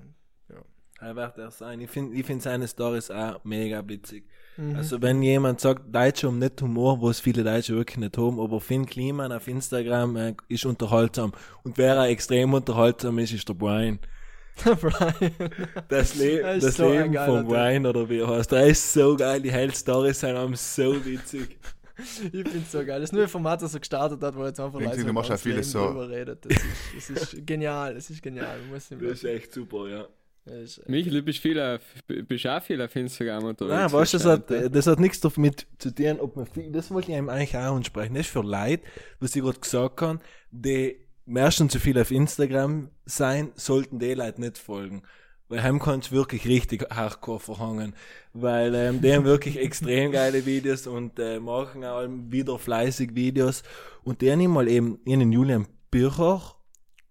Er wird er sein. Ich finde ich find seine Stories auch mega blitzig. mhm. Also wenn jemand sagt, Deutsche haben nicht Humor, wo es viele Deutsche wirklich nicht haben, aber Finn Kliman auf Instagram äh, ist unterhaltsam. Und wer auch extrem unterhaltsam ist, ist der Brian. Brian. Das, Le Er ist das so Leben von Typ. Brian oder wie er heißt. Der ist so geil, die Held-Stories sind einem so witzig. Ich finde es so geil. Das ist nur ein Format, das so gestartet hat, wo jetzt einfach Leute über so. redet. Das ist, das ist genial, das ist genial. Das ist echt super, ja. Ist, Mich, du bist, viel auf, bist auch viel auf Instagram unterwegs. Nein, weißt du, das hat, das hat nichts damit zu tun, ob man viel, das wollte ich einem eigentlich auch ansprechen. Das ist für Leute, was ich gerade gesagt habe, die meistens zu viel auf Instagram sein, sollten die Leute nicht folgen. Weil heim kannst wirklich richtig hardcore verhangen. Weil ähm, die haben wirklich extrem geile Videos und äh, machen auch wieder fleißig Videos. Und die haben mal eben in den Julian Bircher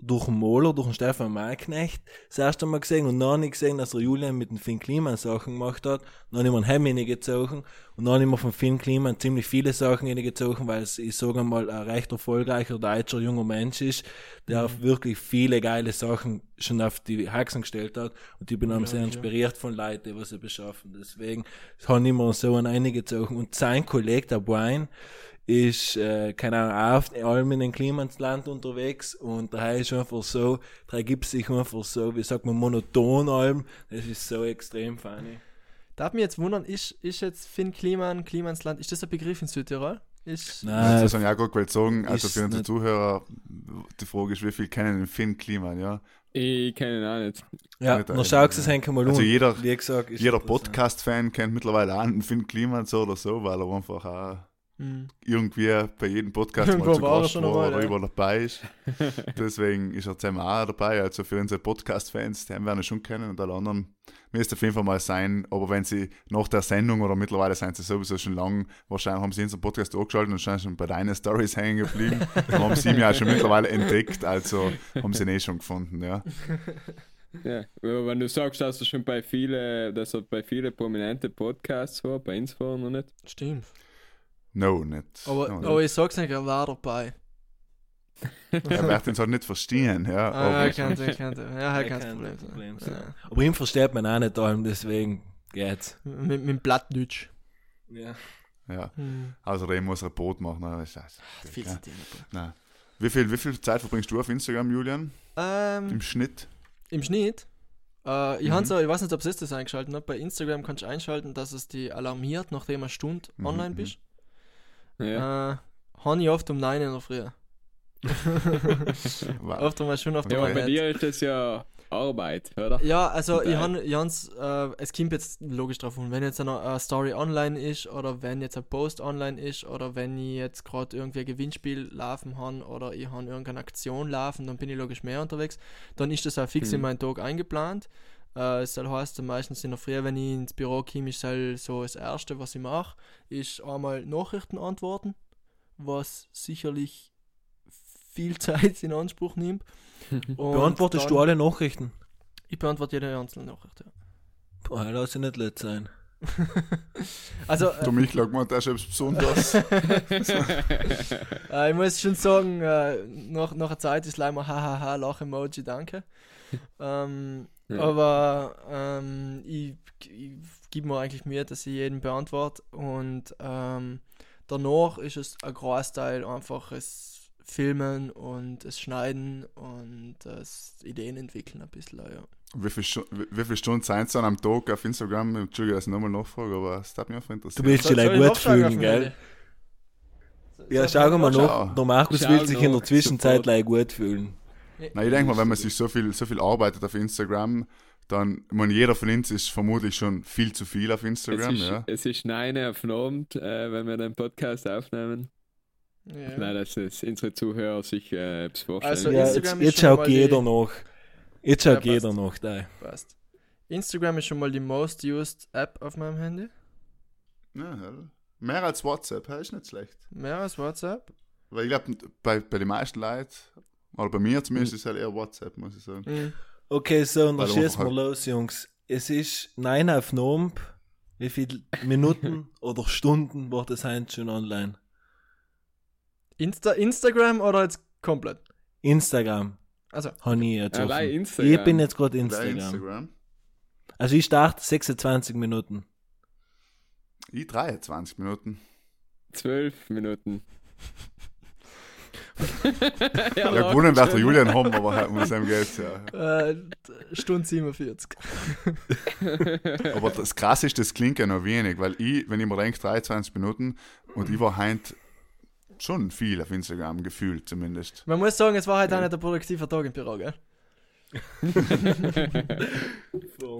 durch den Moller, durch den Stefan Malknecht das erste Mal gesehen und dann habe ich gesehen, dass der Julian mit dem Finn Kliman Sachen gemacht hat. Dann habe ich mir einen Heim gezogen und dann habe ich mir von Finn Kliman ziemlich viele Sachen gezogen, weil es, ich sage mal, ein recht erfolgreicher deutscher junger Mensch ist, der auf wirklich viele geile Sachen schon auf die Haxen gestellt hat und ich bin auch sehr ja. inspiriert von Leuten, die was sie beschaffen. Deswegen habe ich mir so an einige gezogen und sein Kollege, der Brian, ist, äh, keine Ahnung, auch auf allem in den Klimansland unterwegs und daher ist einfach so, da gibt sich einfach so, wie sagt man, monoton allem, das ist so extrem funny. Darf mich jetzt wundern, ist, ist jetzt Finn Kliman, Klimansland, ist das ein Begriff in Südtirol? Ist, Nein, das habe ich auch gerade gewollt sagen. Also für unsere Zuhörer, die Frage ist, wie viel kennen den Finn Kliman, ja? Ich kenne ihn auch nicht. ja, nicht dann ein- schaust du es Henke mal Also um. jeder- ist Jeder interessant. Podcast-Fan kennt mittlerweile auch einen Finn Kliman so oder so, weil er einfach auch Hm. irgendwie bei jedem Podcast Irgendwo mal zu war er Gast schon war einmal, oder ja. überall dabei ist. Deswegen ist er zusammen auch dabei. Also für unsere Podcast-Fans, die werden ihn schon kennen und alle anderen müsste auf jeden Fall mal sein. Aber wenn sie nach der Sendung oder mittlerweile sind sie sowieso schon lang, wahrscheinlich haben sie unseren Podcast angeschaltet und sind schon bei deinen Stories hängen geblieben. Dann haben sie mich auch schon mittlerweile entdeckt, also haben sie ihn eh schon gefunden, ja. Ja, wenn du sagst, dass du schon bei vielen, dass er bei vielen prominente Podcasts war, bei uns war er noch nicht. Stimmt. No, nicht. Aber, no, aber ich sag's nicht, er war dabei. Er wird uns halt nicht verstehen, ja. Ah, aber er kann er kann Ja, er kann das Problem das Problem sein. sein. Aber ihm versteht man auch nicht allem, deswegen geht's. Ja. Mit, mit dem Blattdeutsch. Ja. ja. Hm. Außerdem muss er ein Boot machen. Das ist, Viel ja. zu tun. Nein. Wie viel, wie viel Zeit verbringst du auf Instagram, Julian? Ähm, Im Schnitt? Im Schnitt. Äh, ich, Mhm. auch- ich weiß nicht, ob es das eingeschaltet hat. Bei Instagram kannst du einschalten, dass es die alarmiert, nachdem eine Stunde Mhm, online mhm. Ja. Äh, habe ich oft um 9 in der Früh. Wow. Oft einmal schon auf der ja, aber bei dir ist das ja Arbeit, oder? Ja, also ich habe Jans, äh, es kommt jetzt logisch drauf an, wenn jetzt eine, eine Story online ist oder wenn jetzt ein Post online ist oder wenn ich jetzt gerade irgendwie ein Gewinnspiel laufen habe oder ich habe irgendeine Aktion laufen, dann bin ich logisch mehr unterwegs. Dann ist das auch fix in Mhm. meinen Tag eingeplant. Äh, es soll heißt, meistens in der Früh, wenn ich ins Büro komme, ist halt so das Erste, was ich mache, ist einmal Nachrichten antworten, was sicherlich viel Zeit in Anspruch nimmt. Und Beantwortest dann- du alle Nachrichten? Ich beantworte jede einzelne Nachricht, ja. Boah, lass ich nicht leid sein. Also, Du äh, mich glaubt man, das ist etwas Besonderes. äh, ich muss schon sagen, äh, nach, nach einer Zeit ist leider hahaha, Lach-Emoji, danke. ähm, Ja. Aber ähm, ich, ich gebe mir eigentlich Mühe, dass ich jeden beantworte und ähm, danach ist es ein Großteil einfach das Filmen und das Schneiden und das Ideen entwickeln ein bisschen, ja. wie, viel, Stu- wie, viele Stunden sind es dann am Tag auf Instagram? Entschuldigung, dass ich nochmal nachfrage, aber es hat mich einfach Du interessiert. willst dich Soll- like soll ich gut fühlen, gell? Ja, Soll ich schau mal nach. Der Markus will sich in der Zwischenzeit like gut fühlen. Nein, ich denke mal, wenn man sich so viel, so viel arbeitet auf Instagram, dann, ich meine, jeder von uns ist vermutlich schon viel zu viel auf Es Instagram, ist, ja. es ist 9 Uhr auf den Abend, äh, wenn wir den Podcast aufnehmen. Ja. Nein, dass es unsere Zuhörer sich äh, etwas vorstellen. Also Ja, jetzt, ist jetzt schaut mal die- jeder nach. Jetzt schaut Ja, jeder nach, da. Passt. Instagram ist schon mal die most used App auf meinem Handy. Ja, ja. Mehr als WhatsApp, ist nicht schlecht. Mehr als WhatsApp. Weil ich glaube, bei, bei den meisten Leuten, oder bei mir zumindest, ist es halt eher WhatsApp, muss ich sagen. Mhm. Okay, so, und dann schießen wir los, Jungs. Es ist 9 auf Nomb. Wie viele Minuten oder Stunden wird das heute schon online? Insta Instagram oder jetzt komplett? Instagram. Also, Habe ich jetzt offen. Instagram. Ich bin jetzt gerade Instagram. Instagram. Also ich starte 26 Minuten. Ich 23 Minuten. Zwölf Minuten. Ja, gewonnen wird der Julian haben, aber halt muss ihm Geld, ja. äh, Stunde 47. Aber das Krasse ist, das klingt ja noch wenig, weil ich, wenn ich mir denke, 23 Minuten und ich war heute schon viel auf Instagram, gefühlt zumindest. Man muss sagen, es war halt auch nicht ein produktiver Tag im Büro, gell?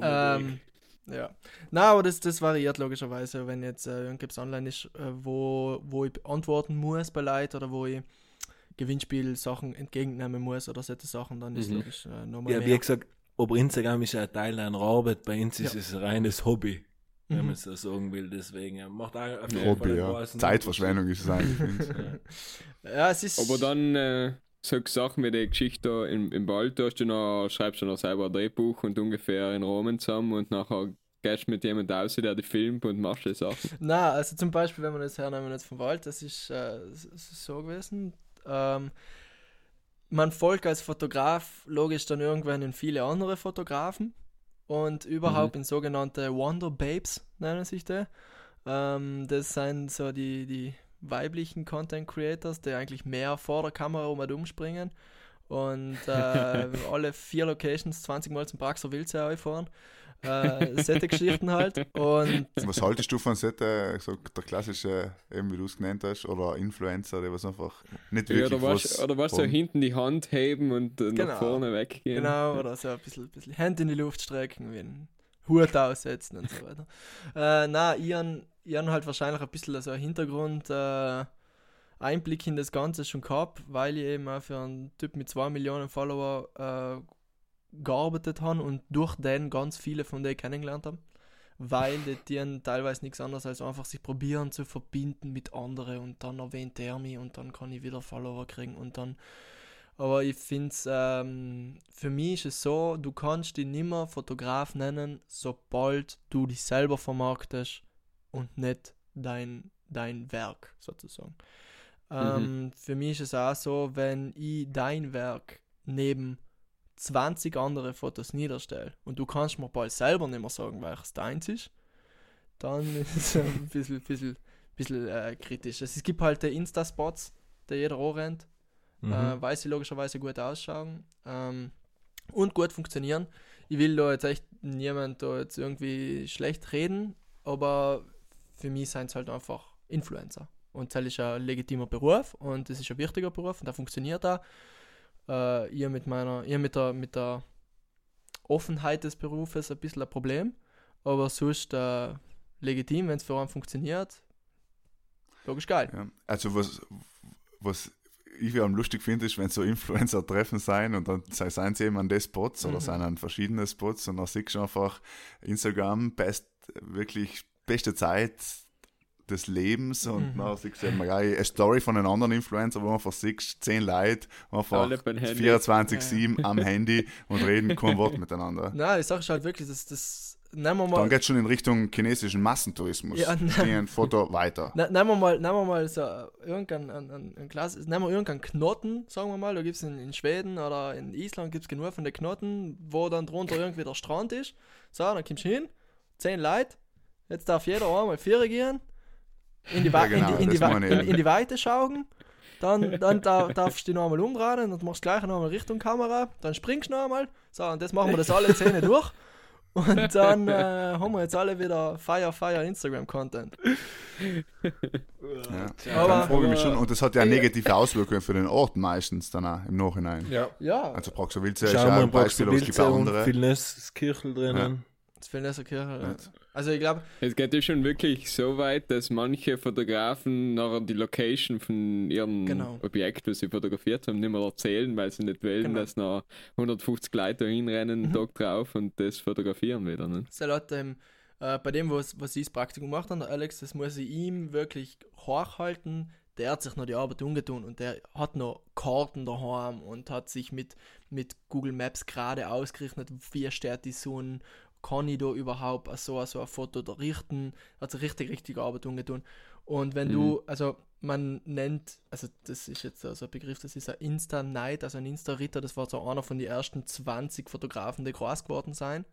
Ähm, ja. Na, aber das, das variiert logischerweise, wenn jetzt äh, irgendwas online ist, äh, wo, wo ich antworten muss bei Leuten oder wo ich Gewinnspiel-Sachen entgegennehmen muss oder solche Sachen, dann ist Mhm. logisch äh, nochmal Ja, mehr. wie gesagt, aber Instagram ist ja ein Teil einer Arbeit. Bei uns ist Ja. es ein reines Hobby, wenn Mhm. man es so sagen will. Deswegen ja, macht auch auf jeden Fall Hobby, ja. Zeitverschwendung ist es eigentlich. Unterschied. Ja, es ist. Aber dann äh, so Sachen wie die Geschichte im, im Wald, da hast du noch, schreibst du noch selber ein Drehbuch und ungefähr in Rahmen zusammen und nachher gehst du mit jemandem raus, der die filmt und machst die Sachen. Na, also zum Beispiel, wenn wir das hernehmen jetzt vom Wald, das ist, äh, es ist so gewesen. Ähm, man folgt als Fotograf logisch dann irgendwann in viele andere Fotografen und überhaupt in sogenannte Wonder Babes nennen sich die. Ähm, das sind so die, die weiblichen Content Creators, die eigentlich mehr vor der Kamera um und umspringen und äh, alle vier Locations 20 Mal zum Praxer Wildsee fahren. Äh, solche Geschichten halt. Und Was haltest du von Sette, so der klassische, eben wie du es genannt hast, oder Influencer, die was einfach nicht Ja, wirklich oder was, was oder was so hinten die Hand heben und äh, Genau. nach vorne weggehen. Genau, oder so ein bisschen, bisschen Hände in die Luft strecken, wie ein Hut aussetzen und so weiter. äh, na, ihren, ihren halt wahrscheinlich ein bisschen so ein Hintergrund, äh, Einblick in das Ganze schon gehabt, weil ich eben auch für einen Typ mit 2 Millionen Follower äh, gearbeitet habe und durch den ganz viele von denen kennengelernt habe. Weil die dienen teilweise nichts anderes als einfach sich probieren zu verbinden mit anderen und dann erwähnt er mich und dann kann ich wieder Follower kriegen und dann aber ich finde es, ähm, für mich ist es so, du kannst dich nimmer Fotograf nennen, sobald du dich selber vermarktest und nicht dein, dein Werk sozusagen. Ähm, Für mich ist es auch so, wenn ich dein Werk neben 20 andere Fotos niederstelle und du kannst mir bald selber nicht mehr sagen, welches deins ist, dann ist es ein bisschen, bisschen, bisschen äh, kritisch. Es gibt halt die Insta-Spots, die jeder anrennt Mhm. äh, weil sie logischerweise gut ausschauen ähm, und gut funktionieren. Ich will da jetzt echt niemand da jetzt irgendwie schlecht reden, aber für mich sind es halt einfach Influencer. Und das ist ein legitimer Beruf und das ist ein wichtiger Beruf und der funktioniert da. Äh, ihr mit meiner, ihr mit der, mit der Offenheit des Berufes ein bisschen ein Problem, aber sonst äh, legitim, wenn es für einen funktioniert. Logisch geil. Ja. Also was, was ich am lustig finde, ist, wenn so Influencer-Treffen sein und dann sei- seien sie eben an den Spots oder Mhm. seien an verschiedene Spots und dann siehst du einfach Instagram, best, wirklich beste Zeit des Lebens und Mhm. dann siehst du eben eine Story von einem anderen Influencer, wo man einfach siehst, zehn Leute, einfach Alle beim Handy. 24-7 am Handy und reden kein Wort miteinander. Nein, ich sage halt wirklich, das, das nehmen wir mal. Dann geht es schon in Richtung chinesischen Massentourismus. Ja, Die nein. ein Foto weiter. Ne, nehmen wir mal, nehmen wir mal so äh, irgendein ein, ein, ein Glas, nehmen wir irgendeinen Knoten, sagen wir mal, da gibt es in, in Schweden oder in Island gibt es genug von den Knoten, wo dann drunter irgendwie der Strand ist. So, dann kommst du hin, zehn Leute, jetzt darf jeder einmal vier gehen, in die, Ja, genau, in die, in die, das in, in die Weite schauen, dann, dann da, darfst du dich noch einmal umdrehen und machst gleich noch einmal Richtung Kamera, dann springst du noch einmal, so, und das machen wir das alle Zähne durch. Und dann äh, haben wir jetzt alle wieder Fire, Fire Instagram-Content. Ja. Aber- dann frage ich mich schon, und das hat ja negative Auswirkungen für den Ort meistens dann auch im Nachhinein. Ja. Ja, Also Praxo Wilze ist ja ein Beispiel, aber es gibt andere. Vilnes Kirchel drinnen. Das Fellnesser Kirche. Ja. Also ich glaube, Es geht ja schon wirklich so weit, dass manche Fotografen nachher die Location von ihrem Genau. Objekt, das sie fotografiert haben, nicht mehr erzählen, weil sie nicht wollen, Genau. dass noch 150 Leute hinrennen, einen Mhm. Tag drauf und das fotografieren wieder. Ne? es hat ähm, äh, bei dem, was, was ich das Praktikum gemacht habe, der Alex, das muss ich ihm wirklich hochhalten. Der hat sich noch die Arbeit umgetun und der hat noch Karten daheim und hat sich mit, mit Google Maps gerade ausgerechnet, wie steht die Sonne, kann ich da überhaupt so, so ein Foto da richten, hat sich richtig, richtig Arbeit umgetun. Und wenn du, also man nennt, also das ist jetzt so ein Begriff, das ist ein Insta-Night, also ein Insta-Ritter, das war so einer von den ersten 20 Fotografen, die groß geworden sein.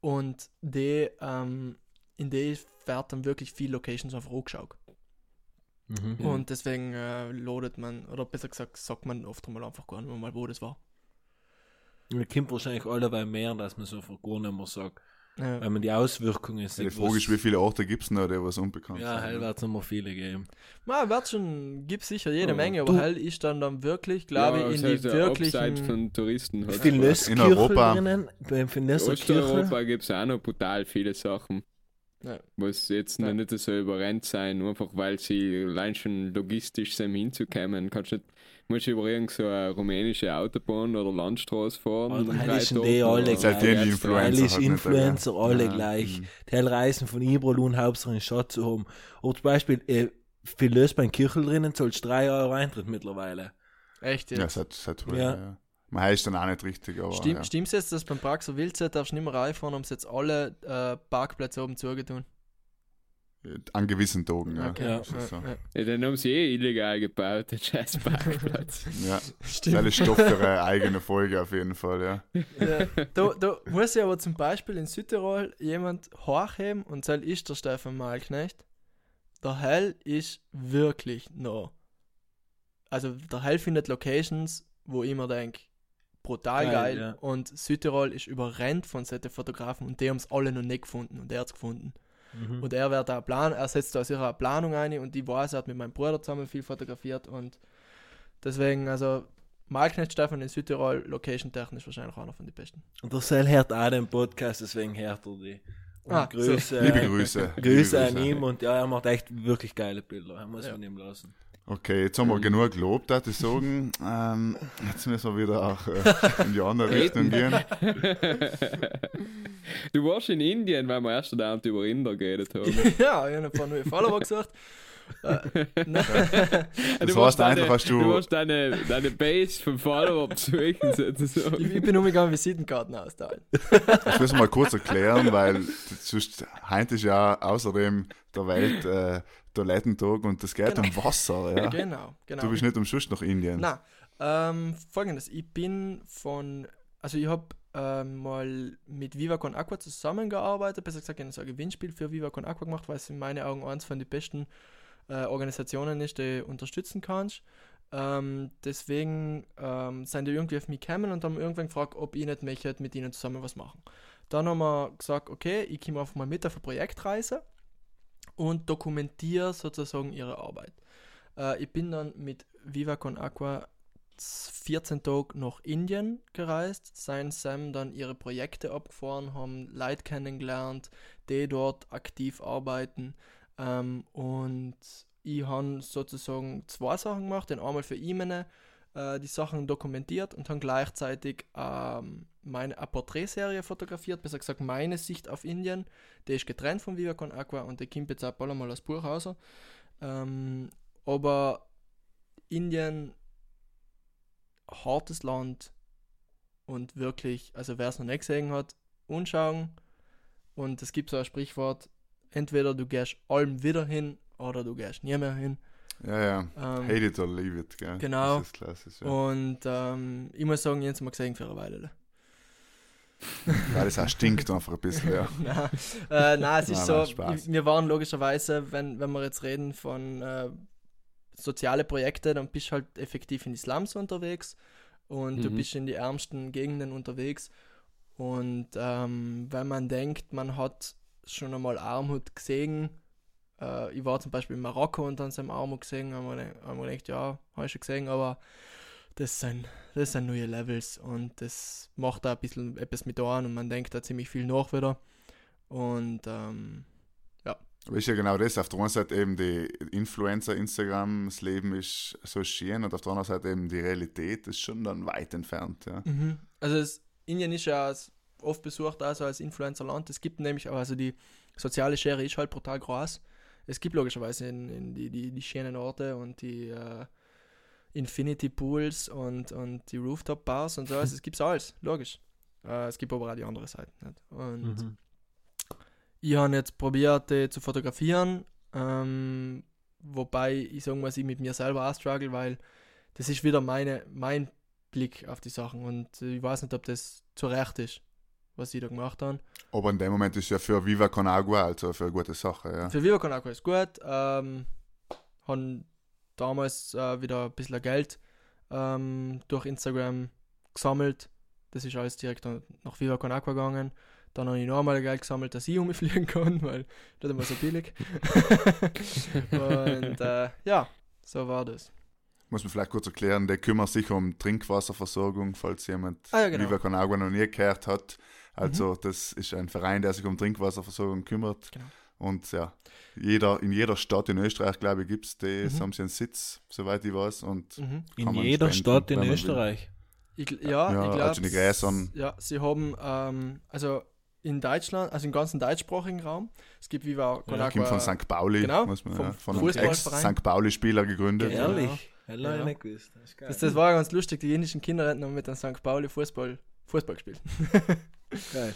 Und die, ähm, in die wird dann wirklich viele Locations einfach angeschaut. Mhm. Und deswegen äh, loadet man, oder besser gesagt, sagt man oft mal einfach gar nicht mehr mal, wo das war. Man kommt wahrscheinlich alle mehr, dass man so gar nicht mehr sagt. Ja. Weil man die Auswirkungen Die sieht. Frage ist, wie viele Orte gibt es noch, die was unbekannt Ja, sind? hell wird es noch mal viele geben. Man wird schon, gibt sicher jede Ja. Menge, aber hell ist dann dann wirklich, glaube ja, ich, in die der wirklichen. Von Touristen. Halt. Finesse In Europa- drinnen, beim. Osteuropa gibt es auch noch brutal viele Sachen. Ja. Was jetzt Ja. noch nicht so überrennt sein, einfach weil sie allein schon logistisch sind hinzukommen. Kannst nicht, musst du über irgend so eine rumänische Autobahn oder Landstraße fahren. Und ist ein Tage die alle ihr die Influencer? Halt nicht, Influencer alle Ja. gleich. Mhm. Die Reisen von Ibrolun hauptsächlich einen Shot zu haben. Oder zum Beispiel, äh, für Lös beim Kirchel drinnen zahlst du 3 Euro Eintritt mittlerweile. Echt Ja, jetzt. seit, seit Ja. ja. ja. Man heißt dann auch nicht richtig, aber Stimm, ja. Stimmt's jetzt, dass beim Praxer Wildzeit darfst du nicht mehr reinfahren, haben sie jetzt alle äh, Parkplätze oben zugetun? An gewissen Tagen, ja. Okay. Ja. Das ist so. Ja, dann haben sie eh illegal gebaut, den scheiß Parkplatz. Ja, das Stimmt. ist Stoff für eine eigene Folge auf jeden Fall, ja. Ja, da, da muss ich aber zum Beispiel in Südtirol jemand hochheben und soll ist der Stefan Malknecht. Der Hell ist wirklich noch. Also der Hell findet Locations, wo ich mir denke, brutal Geil, geil. ja. Und Südtirol ist überrennt von solchen Fotografen und die haben es alle noch nicht gefunden und er hat es gefunden. Mhm. Und er wird da Plan, er setzt da sicher eine Planung ein und ich weiß, er hat mit meinem Bruder zusammen viel fotografiert und deswegen, also Malknecht Stefan in Südtirol, location-technisch wahrscheinlich einer von den besten. Und der Sel hört auch den Podcast, deswegen hört er die. Und Ah, Grüße, Liebe Grüße. Liebe Grüße an ihm und ja, er macht echt wirklich geile Bilder. Er muss Ja. von ihm lassen. Okay, jetzt haben wir genug gelobt, würde ich sagen. Ähm, jetzt müssen wir wieder auch äh, in die andere Richtung gehen. du warst in Indien, weil wir erst da über Inder geredet haben. ja, ich habe ein paar neue Follower gesucht. Äh, nein. Das du heißt warst einfach, deine, hast du- Du hast deine, deine Base vom Follower besuchen, sozusagen. ich, ich bin umgegangen, Visitenkarten austeilen. Das müssen wir mal kurz erklären, weil sonst heute ist ja außerdem der Welt äh, Toilettentag und das geht Genau. um Wasser. Ja. Genau, genau. Du bist nicht umsonst nach Indien. Na, ähm, folgendes, ich bin von, also ich habe ähm, mal mit Viva Con Aqua zusammengearbeitet, besser gesagt, ich habe so ein Gewinnspiel für Viva Con Aqua gemacht, weil es in meinen Augen eines von den besten äh, Organisationen ist, die du unterstützen kannst. Ähm, deswegen ähm, sind die irgendwie auf mich gekommen und haben irgendwann gefragt, ob ich nicht möchte mit ihnen zusammen was machen. Dann haben wir gesagt, okay, ich komme einfach mal mit auf eine Projektreise und dokumentiere sozusagen ihre Arbeit. Äh, ich bin dann mit Viva Con Aqua 14 Tage nach Indien gereist, seien Sam dann ihre Projekte abgefahren, haben Leute kennengelernt, die dort aktiv arbeiten. Ähm, und ich habe sozusagen zwei Sachen gemacht. Den einmal für Imene äh, die Sachen dokumentiert und dann gleichzeitig ähm, meine eine Porträtserie fotografiert, besser gesagt meine Sicht auf Indien. Die ist getrennt von Viva Con Aqua und die kommt jetzt auch bald mal als Buch raus. Ähm, aber Indien, hartes Land und wirklich, also wer es noch nicht gesehen hat, anschauen. Und es gibt so ein Sprichwort, entweder du gehst allem wieder hin oder du gehst nie mehr hin. Ja, ja. Ähm, Hate it or leave it, gell? Genau. Das ist klassisch, ja. Und ähm, ich muss sagen, jetzt mal gesehen für eine Weile. Weil es auch stinkt einfach ein bisschen, ja. nein, äh, nein, es ist Nein, so, nein, wir waren logischerweise, wenn, wenn wir jetzt reden von äh, soziale Projekte, dann bist du halt effektiv in die Slums unterwegs und du Mhm. bist in die ärmsten Gegenden unterwegs. Und ähm, wenn man denkt, man hat schon einmal Armut gesehen, äh, ich war zum Beispiel in Marokko und dann sind wir Armut gesehen, haben wir, haben wir gedacht, ja, habe ich schon gesehen, aber das sind, das sind neue Levels und das macht da ein bisschen etwas mit an und man denkt da ziemlich viel nach wieder. Und ähm, Aber ist ja genau das. Auf der einen Seite eben die Influencer-Instagram, das Leben ist so schön und auf der anderen Seite eben die Realität ist schon dann weit entfernt. Ja. Mhm. Also es, Indien ist ja oft besucht also als Influencer-Land. Es gibt nämlich, aber also die soziale Schere ist halt brutal groß. Es gibt logischerweise in, in die, die, die schönen Orte und die äh, Infinity Pools und, und die Rooftop Bars und so. Also es gibt alles, logisch. Äh, es gibt aber auch die andere Seite. Nicht? Und Mhm. ich habe jetzt probiert, die zu fotografieren, ähm, wobei ich sagen muss, ich mit mir selber auch struggle, weil das ist wieder meine, mein Blick auf die Sachen und ich weiß nicht, ob das zu Recht ist, was ich da gemacht habe. Aber in dem Moment ist ja für Viva Con Agua also für eine gute Sache. Ja. Für Viva Con Agua ist gut, ähm, haben damals äh, wieder ein bisschen Geld ähm, durch Instagram gesammelt. Das ist alles direkt nach Viva Con Agua gegangen. Dann habe ich noch einmal Geld gesammelt, dass ich umfliegen kann, weil das immer so billig. und äh, ja, so war das. Muss man vielleicht kurz erklären, der kümmert sich um Trinkwasserversorgung, falls jemand Ah, ja, genau. Viva Con Agua noch nie gehört hat. Also das ist ein Verein, der sich um Trinkwasserversorgung kümmert. Genau. Und ja, jeder, in jeder Stadt in Österreich, glaube ich, gibt es die, Mhm. haben sie einen Sitz, soweit ich weiß. Und Mhm. In jeder spenden, Stadt in. Österreich. Ich, Ja, ja, ich glaube. also die Gräsern. Ja, sie haben, ähm, also in Deutschland, also im ganzen deutschsprachigen Raum, es gibt Viva Con Ja, kommt Agua. von St. Pauli, Genau, muss man, vom ja, von einem Fußballverein. Ex-St. Pauli-Spieler gegründet. Ehrlich? Hätte Ja. ich nicht gewusst. Das ist geil. Das, das war ganz lustig, die indischen Kinder hätten mit dem St. Pauli Fußball, Fußball gespielt. geil.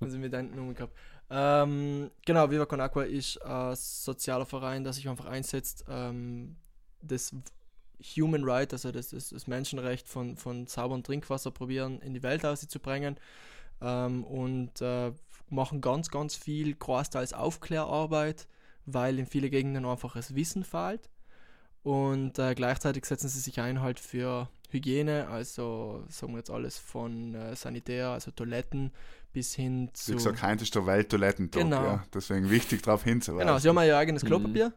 also mit einem Nummer gehabt. Ähm, genau, Viva Con Agua ist ein sozialer Verein, der sich einfach einsetzt, ähm, das Human Right, also das, das, das Menschenrecht von, von sauberem Trinkwasser probieren in die Welt auszubringen ähm, und äh, machen ganz, ganz viel, großteils Aufklärarbeit, weil in vielen Gegenden einfach das Wissen fehlt. Und äh, gleichzeitig setzen sie sich ein halt für Hygiene, also sagen wir jetzt alles von äh, Sanitär, also Toiletten, bis hin zu. Wie gesagt, heute ist der Welttoilettentag. Genau. Ja. Deswegen wichtig darauf hinzuweisen. Genau, sie haben ja ihr eigenes Mhm. Klopapier,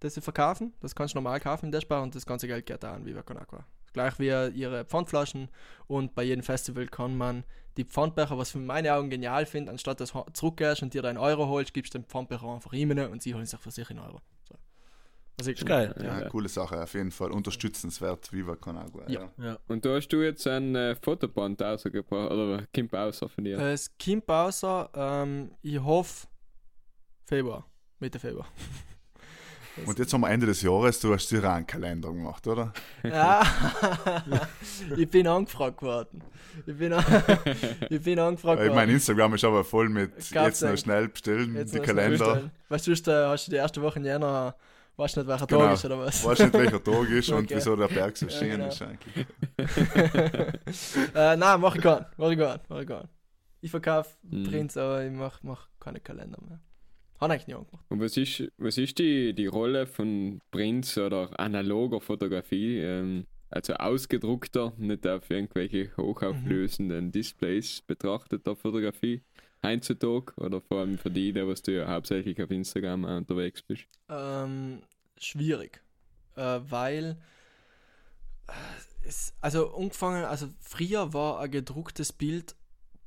das sie verkaufen. Das kannst du normal kaufen in der Spar und das ganze Geld geht da an Viva Con Agua. Gleich wie ihre Pfandflaschen und bei jedem Festival kann man die Pfandbecher, was für meine Augen genial finde, anstatt dass du zurückgehst und dir deinen Euro holst, gibst du den Pfandbecher einfach ihm und sie holen sich für sich in Euro. Ich Ist geil. Ja, coole Sache, auf jeden Fall. Unterstützenswert, Viva Con Agua. Ja. Ja. Und da hast du jetzt ein äh, Fotoband rausgebracht, oder Kimp außer von dir. Es kommt außer, ähm, ich hoffe, Februar, Mitte Februar. Und jetzt haben wir Ende des Jahres, du hast dir auch einen Kalender gemacht, oder? Ja, ich bin angefragt worden. Ich bin, an- ich bin angefragt Ich worden. mein Instagram ist aber voll mit Gab's jetzt noch schnell bestellen, Jetzt die Kalender. bestellen. Weißt du, äh, hast du die erste Woche in Jänner, weißt du nicht, welcher Genau. Tag ist oder was? Weißt nicht, welcher Tag ist und Okay. wieso der Berg so Ja, schön genau. ist eigentlich. äh, nein, mach ich gar nicht. Mach ich gar nicht. Mach ich gar nicht. Ich verkaufe Mhm. Prints, aber ich mach, mach keine Kalender mehr. Hat eigentlich nie angemacht. Und was ist, was ist die, die Rolle von Prints oder analoger Fotografie? Ähm, also ausgedruckter, nicht auf irgendwelche hochauflösenden Displays betrachteter Fotografie heutzutage oder vor allem für die, was du ja hauptsächlich auf Instagram unterwegs bist. Ähm, schwierig. Äh, weil äh, es, also angefangen, also früher war ein gedrucktes Bild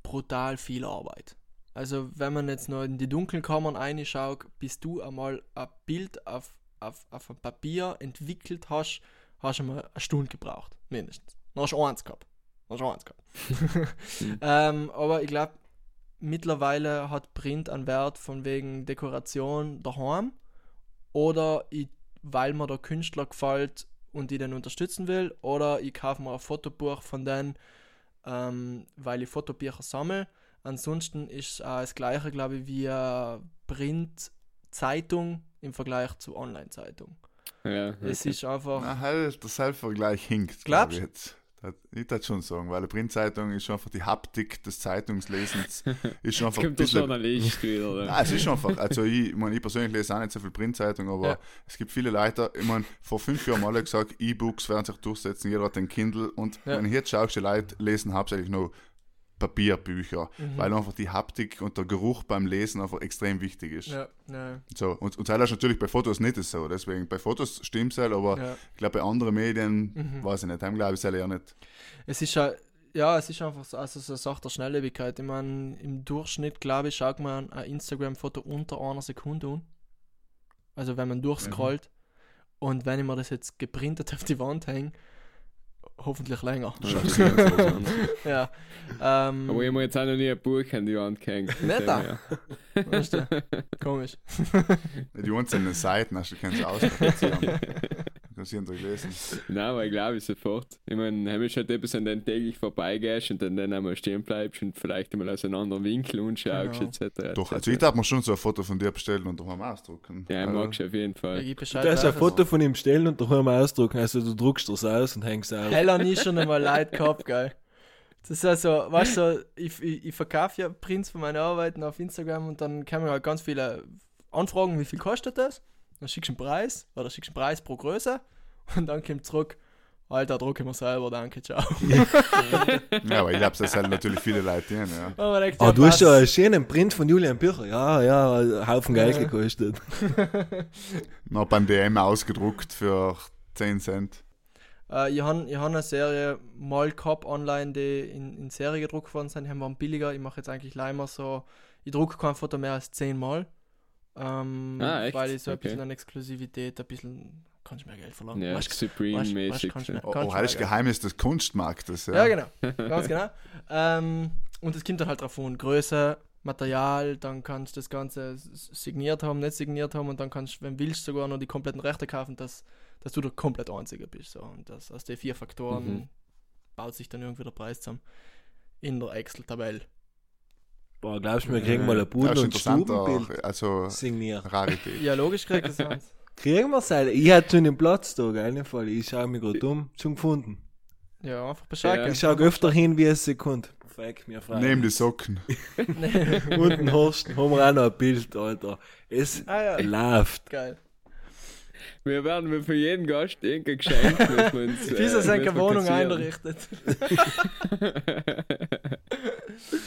brutal viel Arbeit. Also wenn man jetzt noch in die dunklen Kammern reinschaut, bis du einmal ein Bild auf, auf, auf ein Papier entwickelt hast, hast du mal eine Stunde gebraucht, mindestens. Dann hast du eins gehabt. Dann hast du eins gehabt. ähm, aber ich glaube, mittlerweile hat Print einen Wert von wegen Dekoration daheim oder ich, weil mir der Künstler gefällt und ich den unterstützen will oder ich kaufe mir ein Fotobuch von denen, ähm, weil ich Fotobücher sammle. Ansonsten ist es auch das gleiche, glaube ich, wie eine Print-Zeitung im Vergleich zu Online-Zeitung. Ja, Es okay. ist einfach... Na, halt, der Selbstvergleich hinkt, Glaubst glaube ich jetzt. Ich würde schon sagen, weil eine Printzeitung ist schon einfach die Haptik des Zeitungslesens ist schon einfach ein kommt der bisschen Journalist wieder. Oder? Nein, es ist einfach, also ich, ich, mein, ich persönlich lese auch nicht so viel Printzeitung, aber Ja. es gibt viele Leute, ich meine, vor fünf Jahren haben alle gesagt, E-Books werden sich durchsetzen, jeder hat ein Kindle und Ja. wenn ich jetzt schaue, die Leute lesen hauptsächlich nur Papierbücher, Mhm. weil einfach die Haptik und der Geruch beim Lesen einfach extrem wichtig ist. Ja, ja, So, und, und das ist natürlich bei Fotos nicht so, deswegen bei Fotos stimmt es halt, aber ja. ich glaube bei anderen Medien, Mhm. weiß ich nicht, haben glaube ich es eher nicht. Es ist ja, ja, es ist einfach so, also so eine Sache der Schnelllebigkeit. Ich meine, im Durchschnitt, glaube ich, schaut man ein Instagram-Foto unter einer Sekunde an. Also wenn man durchscrollt. Und wenn ich mir das jetzt geprintet auf die Wand hänge, hoffentlich länger. ja. Ähm, Aber ich habe jetzt auch noch nie ein Buch an die Wand gehängt. Nicht da? weißt du, komisch. Die einzelnen Seiten hast du kannst du ausprobieren. Du kannst ihn durchlesen. Nein, aber ich glaube ich sofort. Ich meine, du halt etwas an den täglich vorbeigehst und dann, dann einmal stehen bleibst und vielleicht einmal aus einem anderen Winkel anschaust, Genau. etc. Doch, etc. also ich darf mir schon so ein Foto von dir bestellen und daheim ausdrucken. Ja, ich Also, mag's auf jeden Fall. gebe Bescheid. Da ist ein. Foto von ihm stellen und daheim ausdrucken. Also du druckst das aus und hängst es auf. Hell habe ich schon einmal Leid gehabt, geil. Das ist also, weißt du, ich, ich, ich verkaufe ja Prints von meinen Arbeiten auf Instagram und dann kommen halt ganz viele Anfragen, wie viel kostet das? Dann schickst du einen Preis oder schickst einen Preis pro Größe und dann kommt zurück, Alter, drucke ich mir selber, danke, ciao. Ja, aber ich glaube, das halt natürlich viele Leute hin, ja. Aber denkt, Ah, ja, du hast ja einen schönen Print von Julian Bücher. Ja, ja, ein Haufen Geld Ja. gekostet. Noch beim DM ausgedruckt für 10 Cent. Äh, ich habe ich hab eine Serie mal gehabt online, die in, in Serie gedruckt worden sind. Die waren billiger. Ich mache jetzt eigentlich leider so, ich drucke kein Foto mehr als 10 Mal. Ähm, Ah, echt? Weil ich so ein Okay. bisschen an Exklusivität, ein bisschen, kannst du mehr Geld verlangen. Ja, Supreme-mäßig. Oh, oh das Geheimnis des Kunstmarktes, ja. Ja, genau. Ganz genau. Ähm, und es kommt dann halt drauf an, Größe, Material, dann kannst du das Ganze signiert haben, nicht signiert haben und dann kannst du, wenn du willst, sogar noch die kompletten Rechte kaufen, dass, dass du der komplett Einzige bist. So. Und das, aus den vier Faktoren Mhm. baut sich dann irgendwie der Preis zusammen. In der Excel-Tabelle. Boah, glaubst du, wir kriegen mal ein Das Pudel ist und Stubenbild also signiert. Rarität. Ja, logisch kriegt das eins. Kriegen wir es halt. Ich hatte schon den Platz da, gell? im Fall. Ich schaue mich gerade um. Schon gefunden. Ja, einfach Bescheid Ja. Ich schaue öfter hin, wie es Sekunde. Perfekt, mir frei. Neben die Socken. Und den Horst haben wir auch noch ein Bild, Alter. Es Ah ja, läuft. geil. Wir werden mir für jeden Gast irgendein Geschenk müssen wir uns, äh, Wieso seine müssen wir Wohnung einrichtet?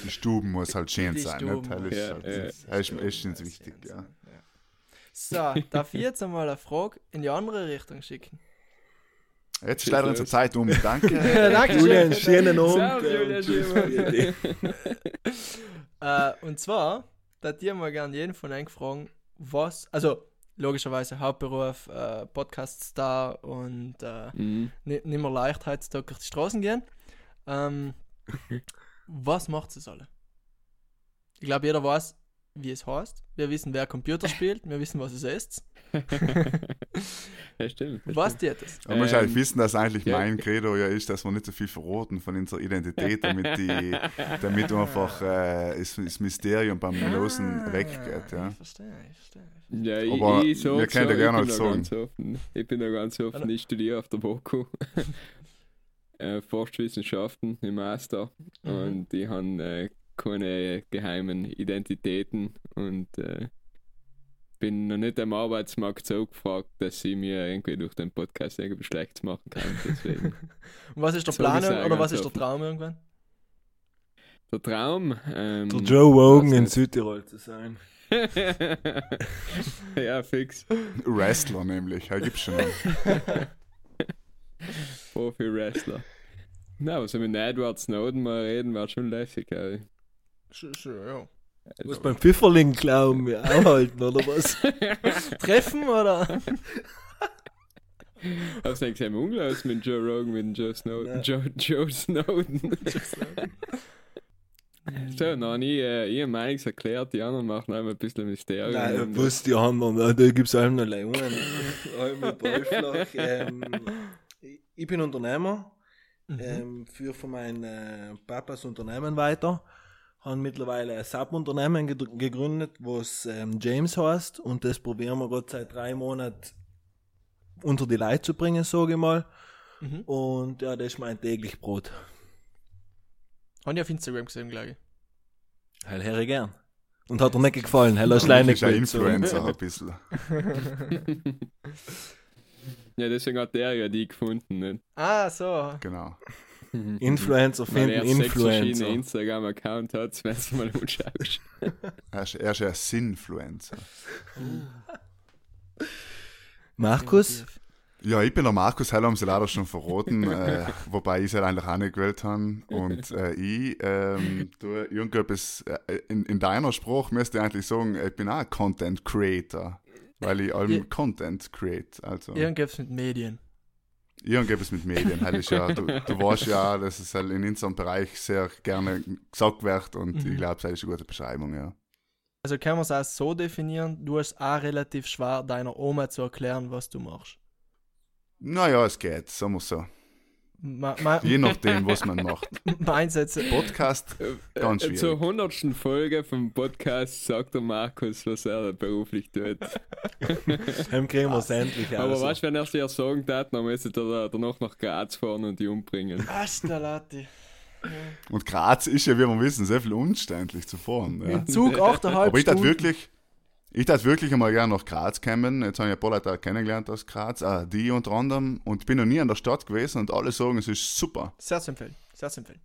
Die Stuben muss halt schön Die sein. Stuben Nicht? Das muss- ist, Ja, halt, ja. das ist, ist uns wichtig, ja. So, darf ich jetzt einmal eine Frage in die andere Richtung schicken? Jetzt ist leider unsere Zeit um. Danke. Dankeschön. Julian, schönen Abend. Äh, und zwar, da dir mal gern jeden von euch fragen, was, also logischerweise Hauptberuf, äh, Podcast-Star und äh, Mhm. ni- nicht mehr leicht heutzutage durch die Straßen gehen. Ähm, was macht es alle? Ich glaube, jeder weiß, wie es heißt. Wir wissen, wer Computer spielt. Wir wissen, was es ist. ja, stimmt. Was dir das? Man muss halt wissen, dass eigentlich ja. mein Credo ja ist, dass wir nicht so viel verraten von unserer Identität, damit, die, damit einfach äh, das, das Mysterium beim Losen weggeht. Ja. Ich verstehe, ich verstehe. Ja, ich, Aber ich sag wir können so, ja gerne ich bin halt da sagen. ganz offen. Ich bin da ganz offen. Ich studiere auf der BOKU. äh, Forstwissenschaften im Master. Mhm. Und die haben äh, keine geheimen Identitäten und äh, bin noch nicht am Arbeitsmarkt so gefragt, dass ich mir irgendwie durch den Podcast irgendwie schlecht machen kann. Deswegen. Und was ist der So Plan oder was ist der. Traum irgendwann? Der Traum. Ähm, Der Joe Rogan was in. Südtirol zu sein. ja, fix. Wrestler nämlich, ja, gibt's schon. Profi-Wrestler. Na, was wir mit Edward Snowden mal reden, war schon lässig. Ey. Schön, schön, ja. Was beim Pfifferling glauben wir aufhalten, oder was? Treffen oder? Hast du gesehen, unglaublich mit Joe Rogan, mit Joe Snowden? Joe, Joe Snowden. so, noch nie äh, ihr Meinungs erklärt, die anderen machen einmal ein bisschen Mysterium. Nein, Und, was die anderen, äh, da gibt es allem noch Leute. Allem Ballflach. Ähm, ich- ich bin Unternehmer, Mhm. ähm, führe von meinem äh, Papas Unternehmen weiter. Habe mittlerweile ein Subunternehmen gegründet, was ähm, James heißt. Und das probieren wir gerade seit drei Monaten unter die Leute zu bringen, sage ich mal. Mhm. Und ja, das ist mein täglich Brot. Habe ich auf Instagram gesehen, glaube ich. Heil, Herr gern. Und hat er nicht gefallen, Heil, hast bist nicht ein. Influencer ein bisschen. ja, deswegen hat der ja die gefunden. Nicht? Ah, so. Genau. Influencer Weil er finden sechs verschiedene Influencer. Instagram-Accounts hat, wenn du mal anschaust. Er ist, er ist ein Sinfluencer. Markus, Ja, ich bin der Markus, heute haben sie leider schon verraten, äh, wobei ich es halt eigentlich auch nicht gewählt habe. Und äh, ich ähm, tue irgendetwas, äh, in, in deiner Sprache müsste ich eigentlich sagen, ich bin auch Content Creator, weil ich allem Ja. Content create. Also, Irgendwas mit Medien. irgendetwas mit Medien. Halt ist ja, du, du weißt ja, dass es halt in unserem Bereich sehr gerne gesagt wird und Mhm. ich glaube, das ist eine gute Beschreibung, ja. Also kann man es auch so definieren, du hast auch relativ schwer, deiner Oma zu erklären, was du machst. Naja, es geht, sagen wir so. Ma, ma, Je nachdem, was man macht. mein Sätze, Podcast, Ganz Äh, Zur schwierig. hundertsten Folge vom Podcast sagt der Markus, was er beruflich tut. Dann kriegen wir es endlich Aber aus. weißt du, wenn er es dir sagen tat, dann müsste er danach nach Graz fahren und die umbringen. Asta Lati. Und Graz ist ja, wie wir wissen, sehr viel umständlich zu fahren. Ja. Im Zug 8,5 Aber ich Stunden. wirklich, ich tat wirklich einmal gerne nach Graz kommen. Jetzt habe ich ein paar Leute kennengelernt aus Graz, auch die unter anderem. Und bin noch nie in der Stadt gewesen und alle sagen, es ist super. Sehr zu empfehlen. Sehr zu empfehlen.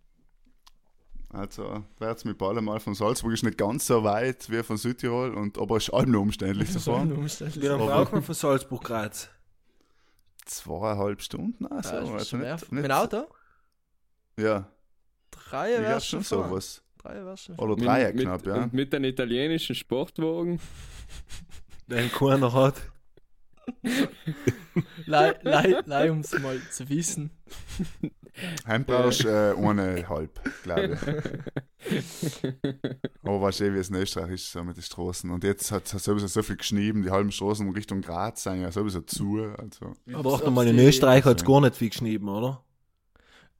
Also, wär's mit Ball mal von Salzburg ist nicht ganz so weit wie von Südtirol, und, aber es ist allem noch umständlich zu fahren. Wie lange braucht man von Salzburg Graz? Zweieinhalb Stunden, also, Ja, das ist also nicht, Mit nicht, dem Auto? Ja, Drei ich schon sowas. Drei schon Oder Mit- drei mit, knapp, ja. Und mit den italienischen Sportwagen. Den keiner hat. Leih, leih, leih, um es mal zu wissen. Heim brauchst äh, eineinhalb, glaube ich. Aber weißt du, wie es in Österreich ist, so mit den Straßen. Und jetzt hat es sowieso so viel geschnieben, die halben Straßen Richtung Graz sind ja sowieso zu. Also. Aber auch nochmal in Österreich hat es gar nicht viel geschrieben, oder?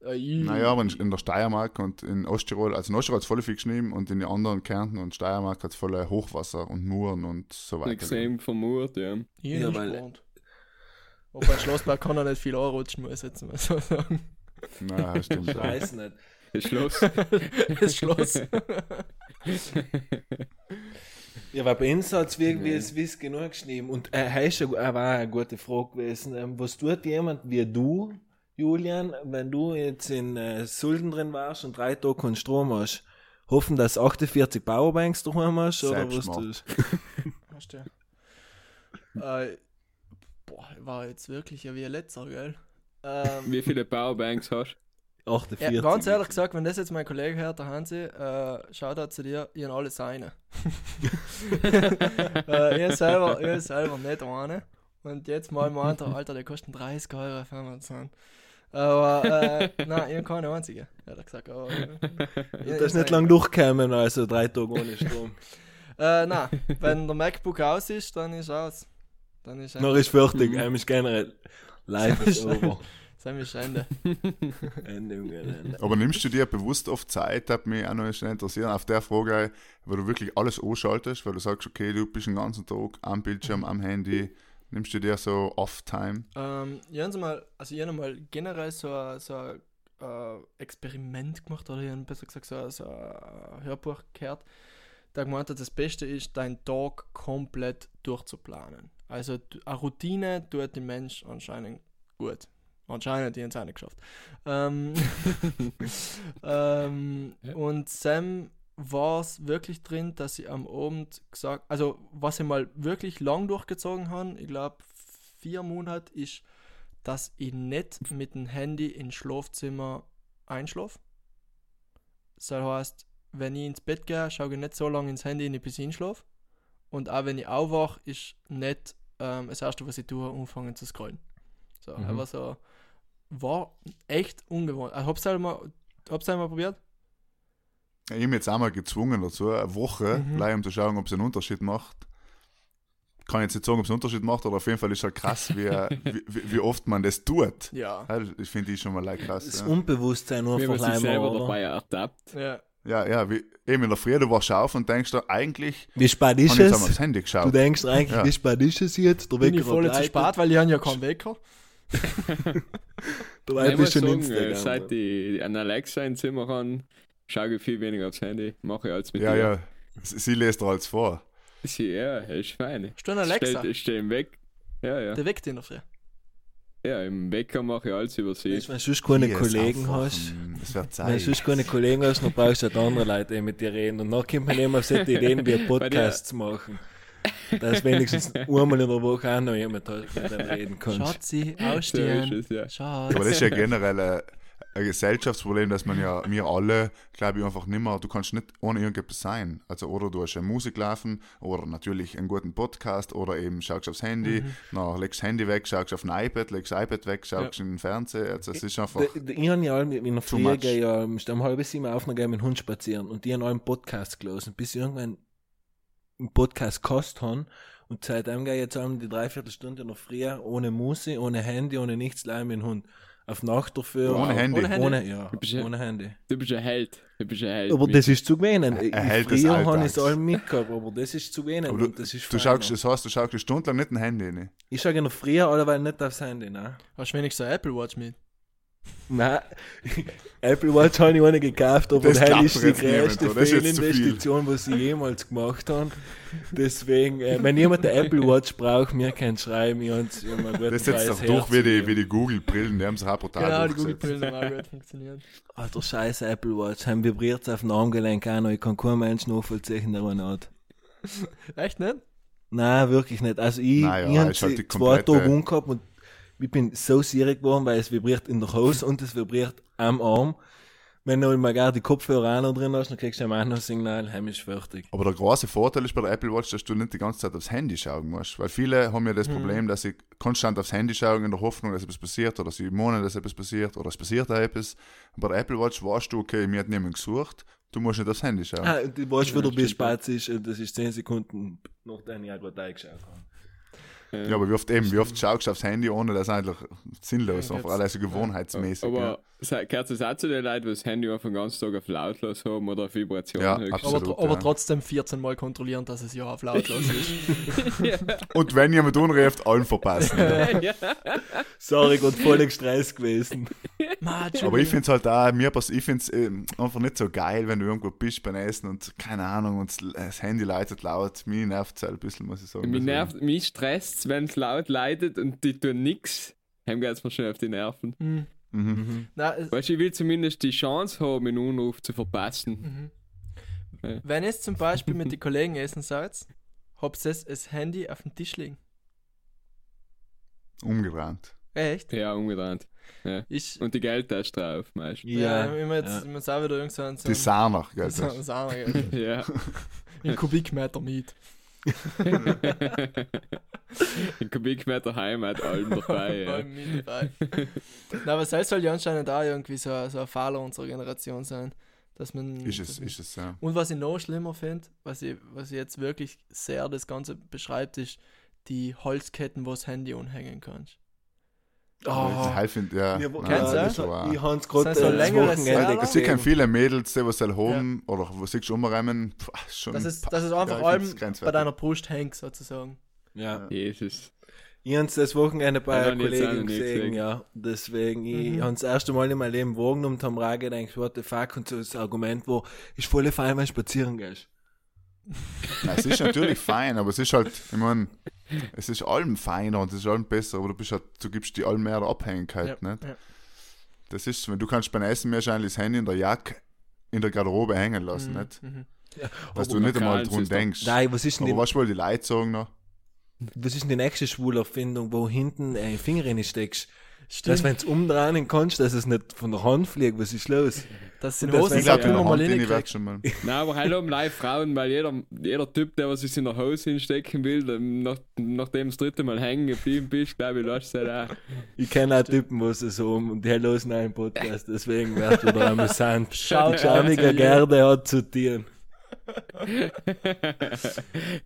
Äh, Naja, aber in, in der Steiermark und in Osttirol, also in Osttirol hat es voll viel geschnieben und in den anderen Kärnten und Steiermark hat es voll Hochwasser und Muren und so weiter. Extrem vermurt, ja. Ich Ja, weil-. Auf ein Schlossberg kann er nicht viel anrutschen, muss ich jetzt mal so sagen. Naja, stimmt. Ich weiß nicht. Das Schloss. Das Schloss. Ja, weil bei uns hat es wie, wie es wiss genug geschrieben. Und äh, heißt ja, äh, war eine gute Frage gewesen. Ähm, was tut jemand wie du, Julian, wenn du jetzt in äh, Sulden drin warst und drei Tage keinen Strom hast? Hoffen, dass 48 Powerbanks daheim hast? Oder was Selbstmord. tust Hast du. Äh, boah, war jetzt wirklich ja wie ein letzter, gell? Ähm, Wie viele Powerbanks hast du? ja, 48. ganz ehrlich gesagt, wenn das jetzt mein Kollege hört, der Hansi, äh, schaut da zu dir, ich habe alle seine. äh, ich selber, ich selber nicht eine. Und jetzt mal meint er, Alter, der kostet 30 Euro auf Amazon. Aber, äh, nein, ich habe keine einzige, hat er gesagt. Aber, äh, Das ist nicht lang durchgekommen, also drei Tage ohne Strom. Äh, nein, wenn der MacBook aus ist, dann ist aus. Dann ist Noch Ende. ist fertig, einem ist generell. Live ist over. Dann ist Ende. Ende Gelände. Aber nimmst du dir bewusst oft Zeit, hat mich auch noch schnell interessieren, auf der Frage, wo du wirklich alles anschaltest, weil du sagst, okay, du bist den ganzen Tag am Bildschirm, am Handy, nimmst du dir so Off-Time? Ähm, ich habe mal, also ich habe mal generell so ein, so äh, Experiment gemacht, oder ich habe besser gesagt so, ein- so ein Hörbuch gehört, der gemeint hat, das Beste ist, deinen Tag komplett durchzuplanen. Also eine Routine tut dem Mensch anscheinend gut. Anscheinend, die haben es auch nicht geschafft. Ähm, ähm, Ja. Und Sam war es wirklich drin, dass ich am Abend gesagt, also was ich mal wirklich lang durchgezogen habe, ich glaube vier Monate, ist, dass ich nicht mit dem Handy ins Schlafzimmer einschlafe. Das heißt, wenn ich ins Bett gehe, schaue ich nicht so lange ins Handy, bis ich einschlafe. Und auch wenn ich aufwache, ist nicht ähm, das erste, was ich tue, anfangen zu scrollen. So, Mhm. aber so war echt ungewohnt. Also, hab's halt mal, hab's halt mal probiert? Ich mich jetzt einmal gezwungen dazu, eine Woche, Mhm. um zu schauen, ob es einen Unterschied macht. Kann jetzt nicht sagen, ob es einen Unterschied macht, aber auf jeden Fall ist halt krass, wie, wie, wie- wie oft man das tut. Ja. Ja, Ich finde die schon mal like krass. Das Ja. Unbewusstsein nur Wie man sich selber oder? dabei ertappt. Ja. ja, ja, wie, eben in der Früh, du wachst auf und denkst dir, eigentlich Wie spät ist ich es? aufs Handy Du geschaut. denkst eigentlich, Ja. wie spät ist es jetzt? Der Bin ich Wecker voll hat zu spät, weil ich habe ja keinen Wecker. Der Ich Wecker muss ist schon sagen, äh, seit ich einen Alexa im Zimmer habe, schaue ich viel weniger aufs Handy. Mache ich als mit Ja, dir. ja. Sie, sie lässt dir alles vor. Sie, ja, ist fein. Einen Alexa? Stell- Ich stehe im Weg. Ja, ja. Der weckt ihn noch früh. Ja, im Wecker mache ich alles über sie. Weißt Wenn du sonst keine Yes, Kollegen aufwachen. hast, Das wird wenn du Zeit. sonst keine Kollegen hast, dann brauchst du halt andere Leute, die mit dir reden. Und dann kommt man immer auf solche Ideen, wie Podcasts machen. dass wenigstens einmal in der Woche auch noch jemand hat, mit dem reden kannst. Schatzi, So ist ausstehen. es, ja. Schatz. Aber das ist ja generell ein, ein Gesellschaftsproblem, dass man ja, wir alle, glaube ich, einfach nicht mehr, du kannst nicht ohne irgendetwas sein. Also, oder du hast eine Musik laufen, oder natürlich einen guten Podcast, oder eben schaust aufs Handy, Mhm. dann legst das Handy weg, schaust auf ein iPad, legst das iPad weg, schaust in den Fernseher. Also, es ist einfach. D- d- Ich habe ja in der gehe ja um um halb sieben auf, dann gehe ich mit dem Hund spazieren und die haben einen Podcast gelesen, bis ich irgendwann einen Podcast gekostet haben und seitdem gehe ich jetzt um die Dreiviertelstunde noch früher ohne Musik, ohne Handy, ohne nichts, allein mit dem Hund. Auf Nacht dafür. Ohne Handy? Ohne Handy? Ohne, ja, Du bist ja- ohne Handy. Du bist ein Held. Du bist ein Held. Aber das ist zu gewinnen. Er hält des Früher habe ich Alltags. es allem mitgehabt, aber das ist zu gewinnen. aber du, und das ist du schaust, das heißt, du schaust eine Stunde lang nicht ein Handy rein. Ich schaue noch früher alleweil nicht aufs Handy, ne? Hast du wenigstens eine Apple Watch mit? Nein, Apple Watch habe ich auch nicht gekauft, aber Das klappt ist die größte. Fehlinvestition, was sie jemals gemacht haben. Deswegen, äh, wenn jemand eine Apple Watch braucht, mir kann schreiben, ich habe einen guten Das setzt doch durch wie die, wie die Google-Brillen, die haben sich auch brutal Genau, die. Google-Brillen haben auch gut funktioniert. Alter, scheiß Apple Watch, haben vibriert auf dem Armgelenk auch noch, ich kann kein Mensch nachvollziehen, der eine hat. Echt nicht? Nein, wirklich nicht. Also ich, Naja, ich habe halt zwei Tage umgehabt und ich bin so sierig geworden, weil es vibriert in der Hose und es vibriert am Arm. Wenn du mal gar die Kopfhörer auch noch drin hast, dann kriegst du ein anderes Signal, heim ist fertig. Aber der große Vorteil ist bei der Apple Watch, dass du nicht die ganze Zeit aufs Handy schauen musst. Weil viele haben ja das Mhm. Problem, dass sie konstant aufs Handy schauen in der Hoffnung, dass etwas passiert oder sie meinen, dass etwas passiert oder es passiert auch etwas. Bei der Apple Watch weißt du, okay, mir hat niemand gesucht, du musst nicht aufs Handy schauen. Ah, du weißt, wo du bist, spät ist, und das ist 10 Sekunden, nachdem ich auch gerade eingeschaut habe. Ja, aber wie oft eben, wie oft schaust du aufs Handy, ohne das ist eigentlich sinnlos, Ja, einfach jetzt- alles so gewohnheitsmäßig. Aber ja. Gehört es auch zu den Leuten, die das Handy auf den ganzen Tag auf lautlos haben oder auf Vibration Ja? Aber, Absolut, tr- aber ja. trotzdem 14 Mal kontrollieren, dass es ja auf lautlos ist. Und wenn jemand unruft, allen verpassen. ja. Sorry, Gott, voll im Stress gewesen. Aber ich finde es halt auch, mir pass, ich finde es ähm, einfach nicht so geil, wenn du irgendwo bist beim Essen und keine Ahnung, und das Handy leitet laut. Mich nervt es halt ein bisschen, muss ich sagen. Mich Deswegen. nervt, mich stresst wenn es laut leidet und die tun nix. Hem geht's mir schon auf die Nerven. Hm. Mhm. Na, es, Weißt du, ich will zumindest die Chance haben, einen Unruf zu verpassen. Mhm. wenn ihr zum Beispiel mit den Kollegen essen seid, habt ihr das Handy auf dem Tisch liegen. Umgerannt. Echt? Ja, umgedreht. Ich, Und die Geldtasche drauf, meistens. ja, Ja, immer jetzt, ja. immer auch wieder irgend so ein, so Die Sahner, gell? ein, so ein, Ja. ein Kubikmeter Miet. Ein Kubikmeter Heimat, allem dabei. ja. Na, aber selbst soll ja anscheinend auch irgendwie so, so ein Fehler unserer Generation sein. Dass man, Ist es, ist es, ja. Und was ich noch schlimmer finde, was ich, was ich jetzt wirklich sehr das Ganze beschreibt, ist die Holzketten, wo das Handy umhängen kannst. Oh, Ich finde, ja. ja, nein, das ich habe es gerade so äh, Seile. Es sind gesehen. viele Mädels, die was soll haben, oder wo sich schon. Das ist, das ist einfach ja, ich allem bei deiner Brust hängt, sozusagen. Ja. Jesus. Ich habe es das Wochenende bei Ja, einer Kollegin gesehen, ja. Deswegen, ich Mhm. habe das erste Mal in meinem Leben wahrgenommen und habe mir gedacht, what the fuck, und so das Argument, wo, ist voll fein, wenn spazieren gehst. Nein, es ist natürlich fein, aber es ist halt, ich meine, es ist allem feiner und es ist allem besser, aber du bist halt, du gibst die allem mehr Abhängigkeit, Ja, nicht? ja. Das ist, wenn du kannst beim Essen wahrscheinlich das Handy in der Jacke in der Garderobe hängen lassen, Mhm, nicht? mhm. Dass Aber du nicht einmal dran doch- denkst. Nein, was ist denn aber die, was wohl die Leute sagen noch? was ist denn die nächste Schwulerfindung, wo hinten einen Finger rein steckst? Stimmt, Dass, wenn du umdrehen kannst, dass es nicht von der Hand fliegt, was ist los? das den wär- Ich glaube, immer mal mal. Nein, aber hallo um live Frauen, weil jeder, jeder Typ, der was sich in der Hose hinstecken will, ähm, nach, nachdem das dritte Mal hängen geblieben bist, glaube ich, lässt es halt auch. Ich kenne auch Typen, wo sie so um, und die hören einen Podcast, deswegen wird es wieder amüsant. Schaut Die schamige out to you. Gerde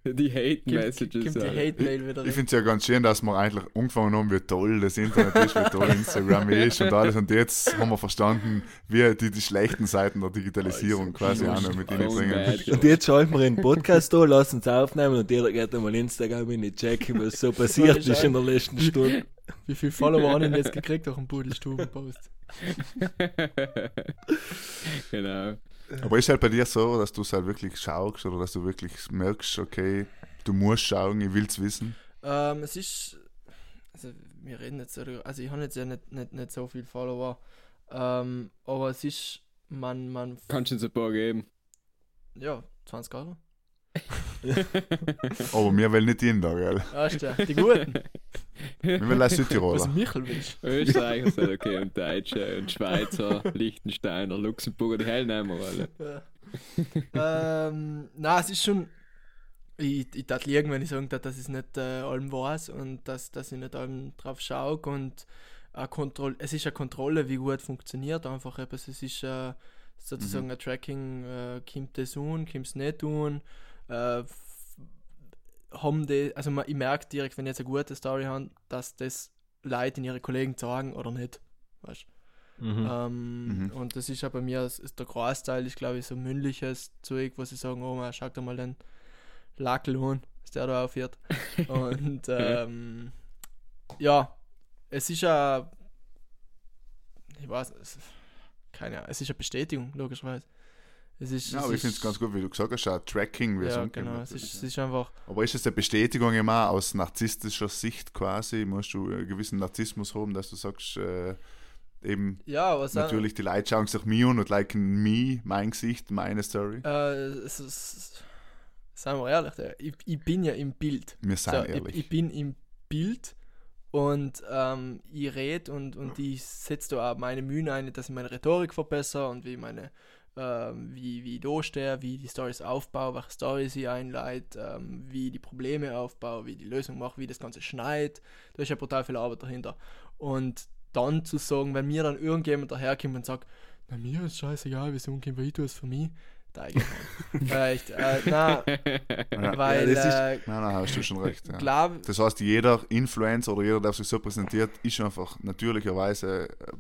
die Hate Gibt, Messages. gibt die Alter. Hate-Mail wieder Ich finde es ja ganz schön, dass wir eigentlich angefangen haben, wie toll das Internet ist, wie toll Instagram ist und alles. Und jetzt haben wir verstanden, wie die, die schlechten Seiten der Digitalisierung quasi auch noch mit ihnen bringen. Und jetzt schalten wir einen Podcast da, lassen uns aufnehmen und jeder geht einmal Instagram in die checken, was so passiert ist in der letzten Stunde. Wie viele Follower haben ihn jetzt gekriegt durch einen Pudelstuben-Post? genau. Aber ist halt bei dir so, dass du es halt wirklich schaust oder dass du wirklich merkst, okay, du musst schauen, ich will es wissen? Ähm, es ist. Also, wir reden jetzt, darüber- also ich habe jetzt ja nicht, nicht, nicht so viele Follower, ähm, aber es ist, man, man, Kannst du uns ein paar geben? ja, 20 Euro. Aber wir wollen nicht da, gell? Weißt du, die Guten. Wir wollen Was Südtiroler. Michel willst. Österreicher sind okay und Deutsche und Schweizer, Liechtensteiner, Luxemburger, die Hell nehmen wir alle. Ja. ähm, na, es ist schon. Ich, ich darf liegen, wenn ich sagen darf, dass ich es nicht äh, allem weiß und dass, dass ich nicht allem drauf schaue. Und Kontroll es ist eine Kontrolle, wie gut funktioniert einfach etwas. Es ist äh, sozusagen ein Tracking, äh, kommt das tun, kommt es nicht tun. Äh, haben die, also man, ich merke direkt, wenn ich jetzt eine gute Story habe, dass das Leute in ihre Kollegen sagen oder nicht. Weißt Mhm. ähm, Mhm. Und das ist ja bei mir, das ist der Großteil ist glaube ich so mündliches Zeug, wo sie sagen, oh man, schau dir mal den Lackel an, was der da aufhört. und ähm, ja, es ist ja, ich weiß, es, keine Ahnung, es ist eine Bestätigung, logischerweise. Es ist, Ja, es aber ich finde es ganz gut, wie du gesagt hast, auch Tracking, Ja, genau, es ist, es ist einfach, Aber ist es eine Bestätigung immer aus narzisstischer Sicht quasi? Musst du einen gewissen Narzissmus haben, dass du sagst, äh, eben ja, was auch- natürlich die Leute schauen sich an und liken mich, mein Gesicht, meine Story. Äh, es ist, seien wir ehrlich, ich, ich bin ja im Bild. Wir So, sind ich, ehrlich. ich bin im Bild und ähm, ich rede und, und ich setze da auch meine Mühen ein, dass ich meine Rhetorik verbessere und wie meine ähm, wie, wie ich da stehe, wie die Stories aufbaue, welche Stories ich einleite, ähm, wie ich die Probleme aufbaue, wie die Lösung mache, wie das Ganze schneit. Da ist ja brutal viel Arbeit dahinter. Und dann zu sagen, wenn mir dann irgendjemand daherkommt und sagt, na mir ist scheißegal, wie es umgeht, weil ich tue es für mich, da eigentlich nicht. Echt, äh, na, Ja. weil, das ist- äh, Nein, nein, hast du schon recht. Ja. glaub, Das heißt, jeder Influencer oder jeder, der sich so präsentiert, ist einfach natürlicherweise äh,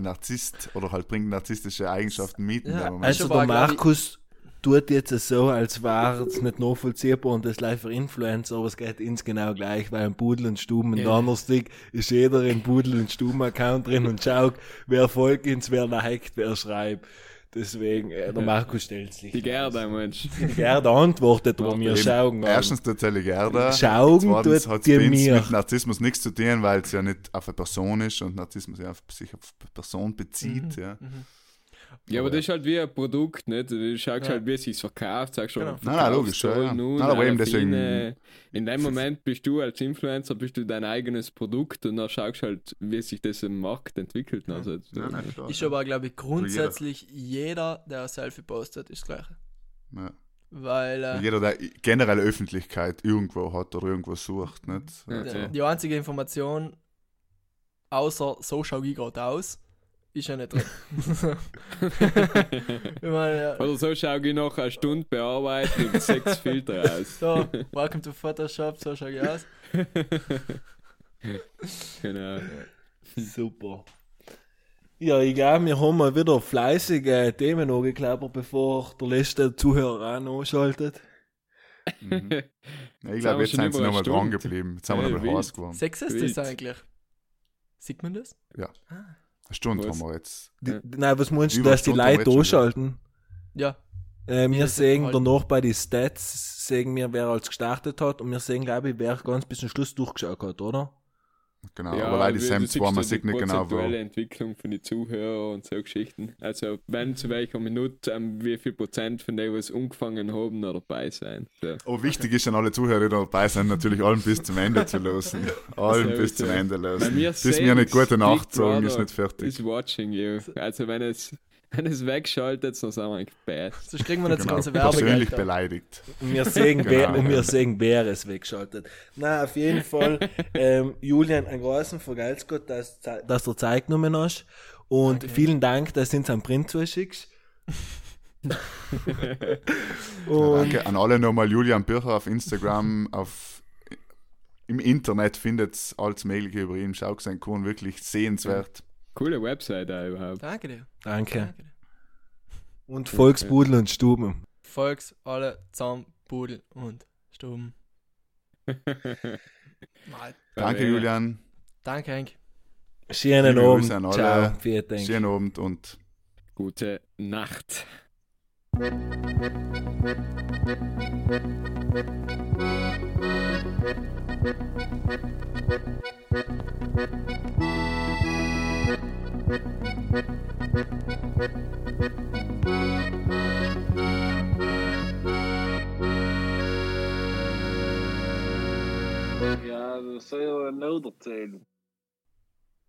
Narzisst oder halt bringt narzisstische Eigenschaften mit. Ja. Also der Markus tut jetzt so, als wäre es nicht nachvollziehbar und das live für Influencer, aber es geht ins genau gleich, weil ein Pudel und Stuben Ja. Donnerstag ist jeder in Pudel und Stuben Account drin und schaut, wer folgt ins, wer liked, wer schreibt. Deswegen, äh, der Markus stellt sich. Die Gerda, Mensch. Die Gerda antwortet, aber wir Eben, schauen. Erstens tut sie Gerda. Schauen Zweitens tut hat dir es mir. mit Narzissmus nichts zu tun, weil es ja nicht auf eine Person ist und Narzissmus ja auf sich auf eine Person bezieht. Ja. Mhm. Ja, aber das ist halt wie ein Produkt, nicht? Du schaust Ja. halt, wie es sich verkauft, sagst schon, Genau. Nein, nein, logisch, ja, ja. Nun, Nein, aber eben deswegen-. In dem Moment bist du als Influencer, bist du dein eigenes Produkt und dann schaust du halt, wie sich das im Markt entwickelt. Also, Ja, nein, klar, Ist ja. aber, glaube ich, grundsätzlich jeder, der ein Selfie postet, ist das Gleiche. Ja. Weil äh, Jeder, der generell Öffentlichkeit irgendwo hat oder irgendwo sucht. Nicht? Ja, Also, ja. die einzige Information, außer so schaue ich gerade aus, ist ja nicht drin. ich meine, ja, Oder so schau ich noch eine Stunde bearbeiten und sechs Filter aus. so, welcome to Photoshop, so schaue ich aus. Genau. Super. Ja, ich glaube, wir haben mal wieder fleißig äh, Themen angeklappert, bevor der letzte Zuhörer auch noch anschaltet. mhm. ja, ich glaube, wir jetzt sind sie nochmal dran geblieben. Jetzt haben wir Ja, nochmal heiß geworden. Sex ist das eigentlich? Sieht man das? Eine Stunde Was? haben wir jetzt. Die, Ja. Nein, was meinst du, dass die Leute anschalten? Ja. Äh, wir sehen halt- danach bei den Stats, sehen wir, wer als gestartet hat und wir sehen, glaube ich, wer ganz bis zum Schluss durchgeschaut hat, oder? Genau, aber leider Sam du zwar, man ja sieht nicht genau wo. Entwicklung von den Zuhörern und so Geschichten. Also, wenn zu welcher Minute, ähm, wie viel Prozent von denen, was angefangen haben, noch dabei sein. So. Aber wichtig ist an alle Zuhörer, die dabei sind, natürlich allen bis zum Ende zu losen. Allen So bis zum. Ende mir Bis wir sehen, nicht gute Nacht sagen, ist nicht fertig. Is watching you. Also, wenn es, wenn es wegschaltet, dann sind wir eigentlich bad. Sonst kriegen wir nicht Genau, das ganze persönlich Werbegeld. da. beleidigt. Und wir sehen, wer, Genau, und wir sehen, wer es wegschaltet. Na, auf jeden Fall, ähm, Julian, ein großen Vergelt's Gott, dass, dass du Zeit genommen hast. Und vielen Dank, dass du uns einen Print zuschickst. Danke an alle nochmal Julian Bircher auf Instagram, auf im Internet findet alles Mögliche über ihn. Schau sein Kuhn wirklich sehenswert. Coole Website auch überhaupt. Danke dir. danke. Danke dir. Und Volksbudel und Stuben. Volks, alle zusammen, Pudel und Stuben. Danke. Julian. Danke, Henk. Schönen Abend. Alle. Ciao. Vielen Dank. Schönen Abend und Gute Nacht. Ja, we zullen nodig zijn.